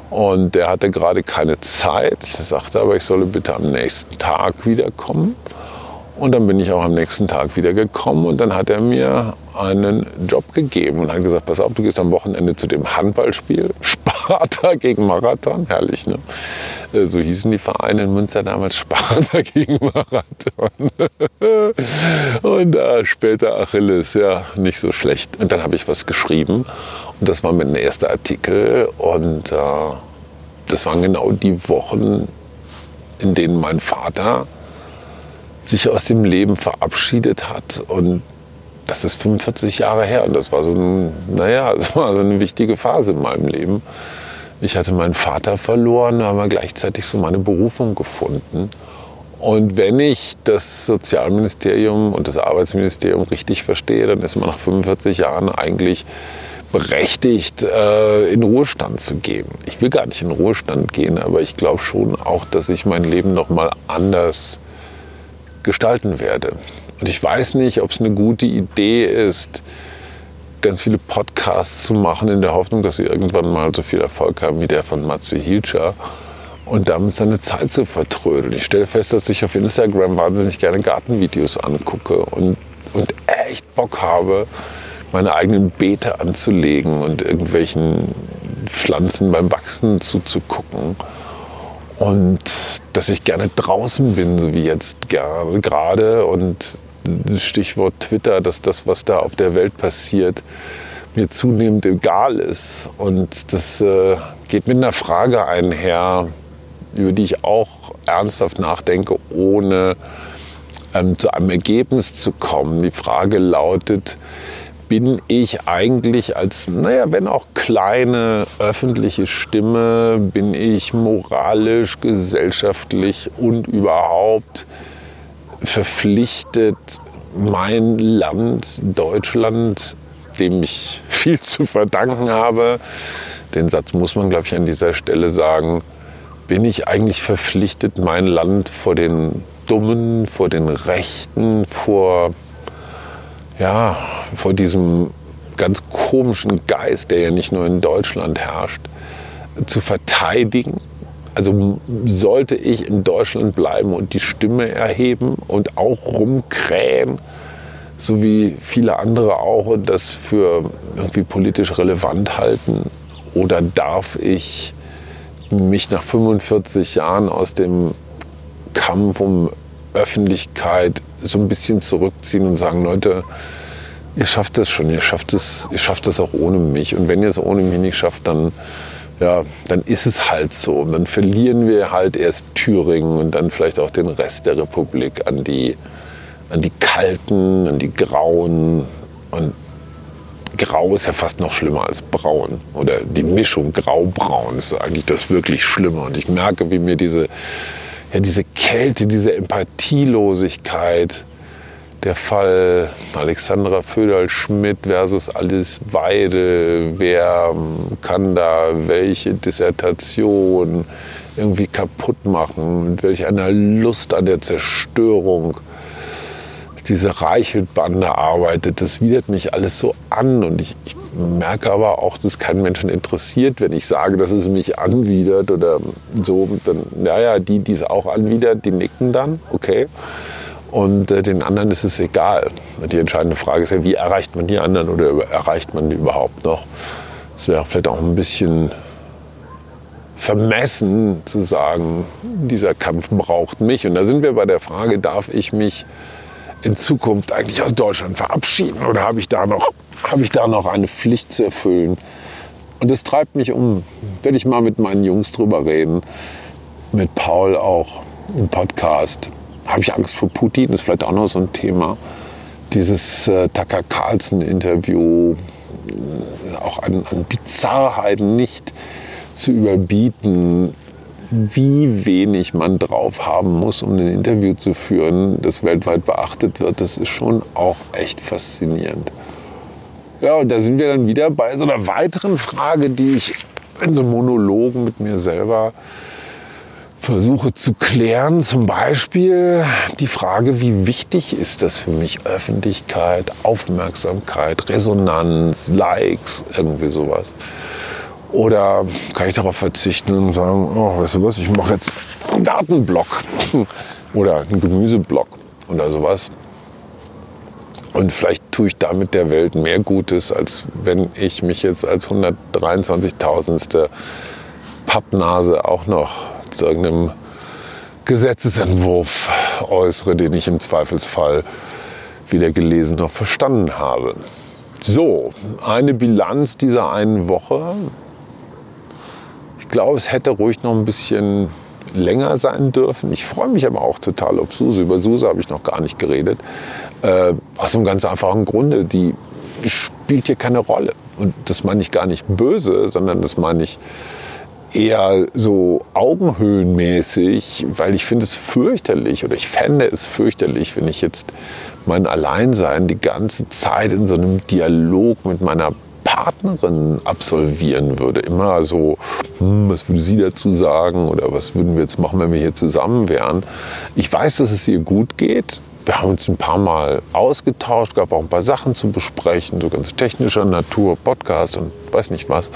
Und der hatte gerade keine Zeit, sagte aber, ich solle bitte am nächsten Tag wiederkommen. Und dann bin ich auch am nächsten Tag wieder gekommen und dann hat er mir einen Job gegeben und hat gesagt, pass auf, du gehst am Wochenende zu dem Handballspiel, <laughs> Sparta gegen Marathon, herrlich, ne? Äh, so hießen die Vereine in Münster damals, Sparta <laughs> gegen Marathon. <laughs> und äh, später Achilles, ja, nicht so schlecht. Und dann habe ich was geschrieben und das war mein erster Artikel und äh, das waren genau die Wochen, in denen mein Vater sich aus dem Leben verabschiedet hat. Und das ist 45 Jahre her. Und das war so, ein, naja, <laughs> das war so eine wichtige Phase in meinem Leben. Ich hatte meinen Vater verloren, aber gleichzeitig so meine Berufung gefunden. Und wenn ich das Sozialministerium und das Arbeitsministerium richtig verstehe, dann ist man nach 45 Jahren eigentlich berechtigt, äh, in Ruhestand zu gehen. Ich will gar nicht in Ruhestand gehen, aber ich glaube schon auch, dass ich mein Leben noch mal anders gestalten werde. Und ich weiß nicht, ob es eine gute Idee ist, ganz viele Podcasts zu machen, in der Hoffnung, dass sie irgendwann mal so viel Erfolg haben wie der von Matze Hilscher und damit seine Zeit zu vertrödeln. Ich stelle fest, dass ich auf Instagram wahnsinnig gerne Gartenvideos angucke und, und echt Bock habe, meine eigenen Beete anzulegen und irgendwelchen Pflanzen beim Wachsen zuzugucken. Und dass ich gerne draußen bin, so wie jetzt gerade. Und Stichwort Twitter, dass das, was da auf der Welt passiert, mir zunehmend egal ist. Und das äh, geht mit einer Frage einher, über die ich auch ernsthaft nachdenke, ohne ähm, zu einem Ergebnis zu kommen. Die Frage lautet, bin ich eigentlich als, naja, wenn auch kleine öffentliche Stimme, bin ich moralisch, gesellschaftlich und überhaupt verpflichtet, mein Land, Deutschland, dem ich viel zu verdanken habe, den Satz muss man, glaube ich, an dieser Stelle sagen, bin ich eigentlich verpflichtet, mein Land vor den Dummen, vor den Rechten, vor, ja, vor diesem ganz komischen Geist, der ja nicht nur in Deutschland herrscht, zu verteidigen. Also sollte ich in Deutschland bleiben und die Stimme erheben und auch rumkrähen, so wie viele andere auch und das für irgendwie politisch relevant halten? Oder darf ich mich nach 45 Jahren aus dem Kampf um Öffentlichkeit so ein bisschen zurückziehen und sagen, Leute, ihr schafft das schon, ihr schafft es, ihr schafft das auch ohne mich. Und wenn ihr es ohne mich nicht schafft, dann, ja, dann ist es halt so. Und dann verlieren wir halt erst Thüringen und dann vielleicht auch den Rest der Republik an die, an die Kalten, an die Grauen. Und Grau ist ja fast noch schlimmer als Braun. Oder die Mischung Grau-Braun ist eigentlich das wirklich Schlimme. Und ich merke, wie mir diese, ja, diese Kälte, diese Empathielosigkeit, der Fall Alexandra Föderl-Schmidt versus Alice Weide, wer kann da welche Dissertation irgendwie kaputt machen, mit welch einer Lust an der Zerstörung diese Reichelt-Bande arbeitet, das widert mich alles so an. Und ich, ich merke aber auch, dass kein Menschen interessiert, wenn ich sage, dass es mich anwidert oder so. Dann, naja, die, die es auch anwidert, die nicken dann, okay. Und äh, den anderen ist es egal. Die entscheidende Frage ist ja, wie erreicht man die anderen oder erreicht man die überhaupt noch? Es wäre vielleicht auch ein bisschen vermessen zu sagen, dieser Kampf braucht mich. Und da sind wir bei der Frage, darf ich mich in Zukunft eigentlich aus Deutschland verabschieden oder habe ich da noch, habe ich da noch eine Pflicht zu erfüllen? Und das treibt mich um. Werde ich mal mit meinen Jungs drüber reden, mit Paul auch im Podcast. Habe ich Angst vor Putin? Das ist vielleicht auch noch so ein Thema. Dieses äh, Tucker Carlson-Interview, äh, auch an, an Bizarrheiten nicht zu überbieten wie wenig man drauf haben muss, um ein Interview zu führen, das weltweit beachtet wird, das ist schon auch echt faszinierend. Ja, und da sind wir dann wieder bei so einer weiteren Frage, die ich in so Monologen mit mir selber versuche zu klären. Zum Beispiel die Frage, wie wichtig ist das für mich? Öffentlichkeit, Aufmerksamkeit, Resonanz, Likes, irgendwie sowas. Oder kann ich darauf verzichten und sagen, oh, weißt du was, ich mache jetzt einen Gartenblock <laughs> oder einen Gemüseblock oder sowas. Und vielleicht tue ich damit der Welt mehr Gutes, als wenn ich mich jetzt als 123.000. Pappnase auch noch irgendeinem Gesetzesentwurf äußere, den ich im Zweifelsfall weder gelesen noch verstanden habe. So, eine Bilanz dieser einen Woche. Ich glaube, es hätte ruhig noch ein bisschen länger sein dürfen. Ich freue mich aber auch total auf Suse. Über Suse habe ich noch gar nicht geredet. Äh, aus einem ganz einfachen Grunde. Die spielt hier keine Rolle. Und das meine ich gar nicht böse, sondern das meine ich eher so augenhöhenmäßig, weil ich finde es fürchterlich oder ich fände es fürchterlich, wenn ich jetzt mein Alleinsein die ganze Zeit in so einem Dialog mit meiner Partnerin absolvieren würde. Immer so, hm, was würde sie dazu sagen oder was würden wir jetzt machen, wenn wir hier zusammen wären. Ich weiß, dass es ihr gut geht. Wir haben uns ein paar Mal ausgetauscht, gab auch ein paar Sachen zu besprechen, so ganz technischer Natur, Podcast und weiß nicht was.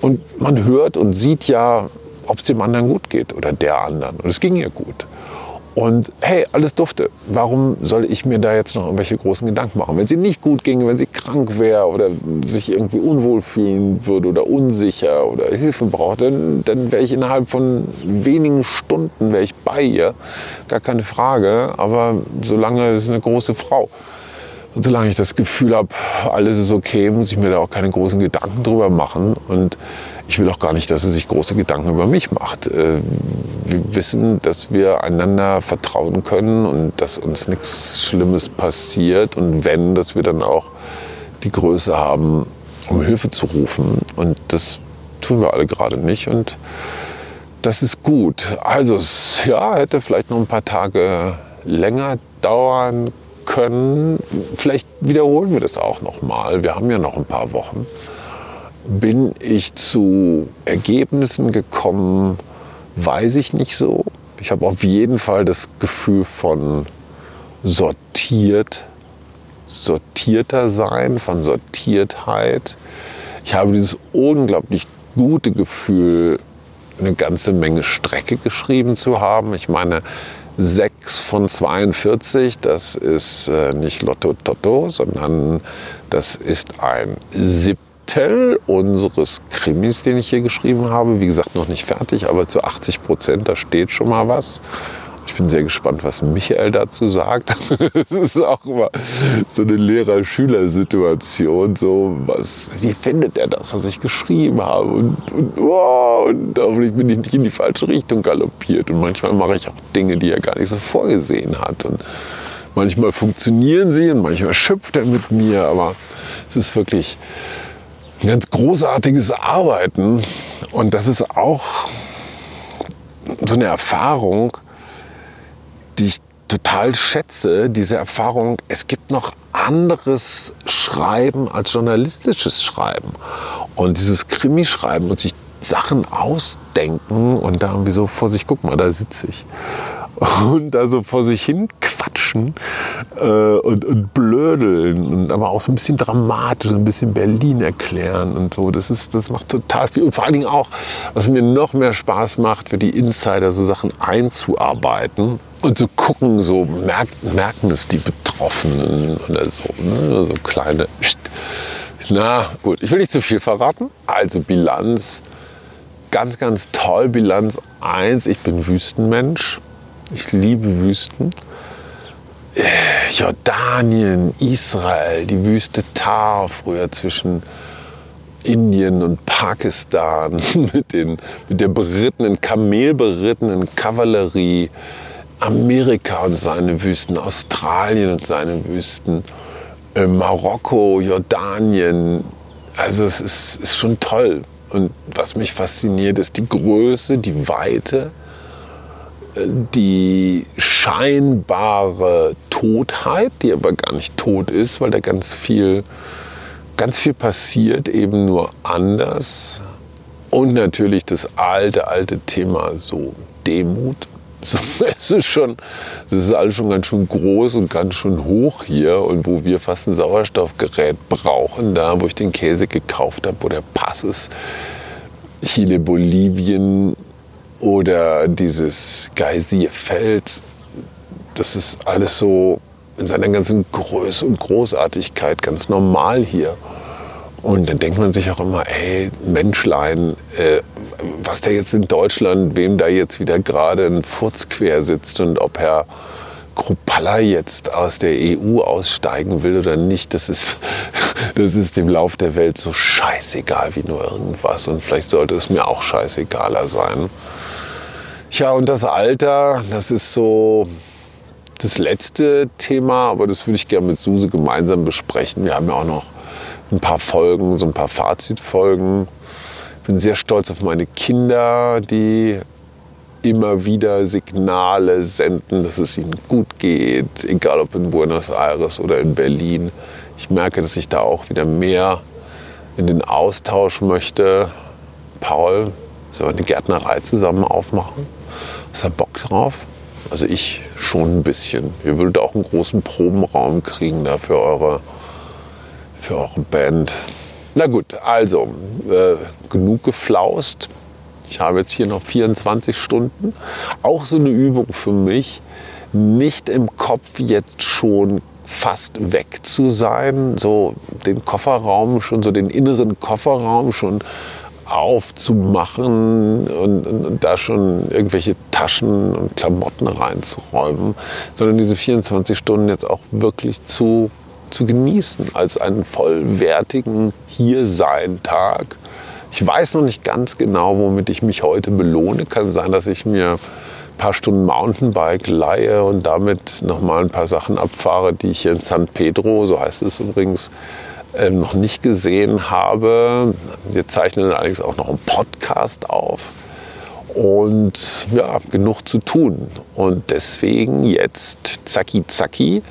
Und man hört und sieht ja, ob es dem anderen gut geht oder der anderen. Und es ging ihr gut. Und hey, alles dufte. Warum soll ich mir da jetzt noch irgendwelche großen Gedanken machen? Wenn sie nicht gut ginge, wenn sie krank wäre oder sich irgendwie unwohl fühlen würde oder unsicher oder Hilfe braucht, dann, dann wäre ich innerhalb von wenigen Stunden wäre ich bei ihr. Gar keine Frage. Aber solange ist eine große Frau. Und solange ich das Gefühl habe, alles ist okay, muss ich mir da auch keine großen Gedanken drüber machen. Und ich will auch gar nicht, dass sie sich große Gedanken über mich macht. Äh, wir wissen, dass wir einander vertrauen können und dass uns nichts Schlimmes passiert. Und wenn, dass wir dann auch die Größe haben, um Hilfe zu rufen. Und das tun wir alle gerade nicht. Und das ist gut. Also, ja, hätte vielleicht noch ein paar Tage länger dauern können. Vielleicht wiederholen wir das auch noch mal. Wir haben ja noch ein paar Wochen. Bin ich zu Ergebnissen gekommen, weiß ich nicht so. Ich habe auf jeden Fall das Gefühl von sortiert, sortierter sein, von Sortiertheit. Ich habe dieses unglaublich gute Gefühl, eine ganze Menge Strecke geschrieben zu haben. Ich meine, 6 von 42, das ist äh, nicht Lotto Toto, sondern das ist ein Siebtel unseres Krimis, den ich hier geschrieben habe. Wie gesagt, noch nicht fertig, aber zu 80 Prozent, da steht schon mal was. Ich bin sehr gespannt, was Michael dazu sagt. <laughs> das ist auch immer so eine Lehrer-Schüler-Situation. So, wie findet er das, was ich geschrieben habe? Und, und, oh, und hoffentlich bin ich nicht in die falsche Richtung galoppiert. Und manchmal mache ich auch Dinge, die er gar nicht so vorgesehen hat. Und manchmal funktionieren sie und manchmal schimpft er mit mir. Aber es ist wirklich ein ganz großartiges Arbeiten. Und das ist auch so eine Erfahrung, die ich total schätze, diese Erfahrung, es gibt noch anderes Schreiben als journalistisches Schreiben. Und dieses Krimischreiben und sich Sachen ausdenken und da irgendwie so vor sich, guck mal, da sitze ich. Und da so vor sich hin quatschen äh, und, und blödeln und aber auch so ein bisschen dramatisch, ein bisschen Berlin erklären und so. Das, ist, das macht total viel. Und vor allen Dingen auch, was mir noch mehr Spaß macht, für die Insider so Sachen einzuarbeiten und zu gucken, so merken, merken es die Betroffenen oder so, ne? so kleine. Na gut, ich will nicht zu viel verraten. Also Bilanz, ganz, ganz toll. Bilanz 1, ich bin Wüstenmensch. Ich liebe Wüsten. Jordanien, Israel, die Wüste Tar früher zwischen Indien und Pakistan <laughs> mit, den, mit der berittenen, kamelberittenen Kavallerie Amerika und seine Wüsten, Australien und seine Wüsten, äh, Marokko, Jordanien. Also es ist, ist schon toll. Und was mich fasziniert, ist die Größe, die Weite, äh, die scheinbare Totheit, die aber gar nicht tot ist, weil da ganz viel, ganz viel passiert, eben nur anders. Und natürlich das alte, alte Thema so Demut, <laughs> es ist schon, das ist alles schon ganz schön groß und ganz schön hoch hier und wo wir fast ein Sauerstoffgerät brauchen, da wo ich den Käse gekauft habe, wo der Pass ist, Chile, Bolivien oder dieses Geysirfeld, das ist alles so in seiner ganzen Größe und Großartigkeit ganz normal hier. Und dann denkt man sich auch immer, ey, Menschlein, äh, was da jetzt in Deutschland, wem da jetzt wieder gerade ein Furz quer sitzt und ob Herr Krupalla jetzt aus der EU aussteigen will oder nicht, das ist, <laughs> das ist dem Lauf der Welt so scheißegal wie nur irgendwas. Und vielleicht sollte es mir auch scheißegaler sein. Ja, und das Alter, das ist so das letzte Thema, aber das würde ich gerne mit Suse gemeinsam besprechen. Wir haben ja auch noch ein paar Folgen, so ein paar Fazitfolgen. Bin sehr stolz auf meine Kinder, die immer wieder Signale senden, dass es ihnen gut geht, egal ob in Buenos Aires oder in Berlin. Ich merke, dass ich da auch wieder mehr in den Austausch möchte. Paul, sollen wir eine Gärtnerei zusammen aufmachen? Hast du Bock drauf? Also ich schon ein bisschen. Ihr würdet auch einen großen Probenraum kriegen da für eure für eure Band. Na gut, also äh, genug geflaust. Ich habe jetzt hier noch 24 Stunden. Auch so eine Übung für mich, nicht im Kopf jetzt schon fast weg zu sein, so den Kofferraum schon, so den inneren Kofferraum schon aufzumachen und, und, und, da schon irgendwelche Taschen und Klamotten reinzuräumen, sondern diese 24 Stunden jetzt auch wirklich zu zu genießen als einen vollwertigen Hiersein-Tag. Ich weiß noch nicht ganz genau, womit ich mich heute belohne. Kann sein, dass ich mir ein paar Stunden Mountainbike leihe und damit noch mal ein paar Sachen abfahre, die ich in San Pedro, so heißt es übrigens, ähm, noch nicht gesehen habe. Wir zeichnen allerdings auch noch einen Podcast auf und ja, genug zu tun. Und deswegen jetzt zacki zacki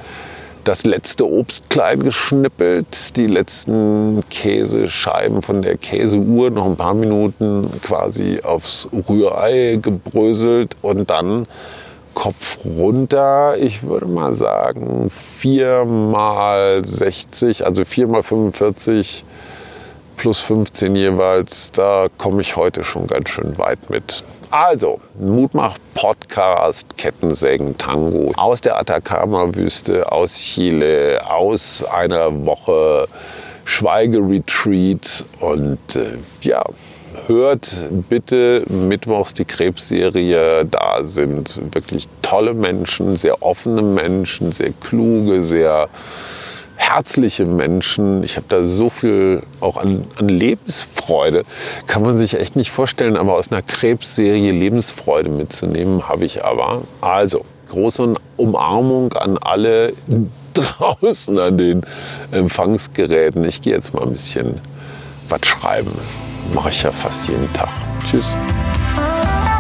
das letzte Obst klein geschnippelt, die letzten Käsescheiben von der Käseuhr noch ein paar Minuten quasi aufs Rührei gebröselt und dann Kopf runter. Ich würde mal sagen 4 mal 60, also 4 mal 45 plus 15 jeweils. Da komme ich heute schon ganz schön weit mit. Also, Mutmach-Podcast, Kettensägen, Tango aus der Atacama-Wüste, aus Chile, aus einer Woche Schweigeretreat und äh, ja, hört bitte mittwochs die Krebsserie. Da sind wirklich tolle Menschen, sehr offene Menschen, sehr kluge, sehr herzliche Menschen. Ich habe da so viel auch an, an, Lebensfreude. Kann man sich echt nicht vorstellen, aber aus einer Krebsserie Lebensfreude mitzunehmen, habe ich aber. Also, große Umarmung an alle <laughs> draußen an den Empfangsgeräten. Ich gehe jetzt mal ein bisschen was schreiben. Mache ich ja fast jeden Tag. Tschüss.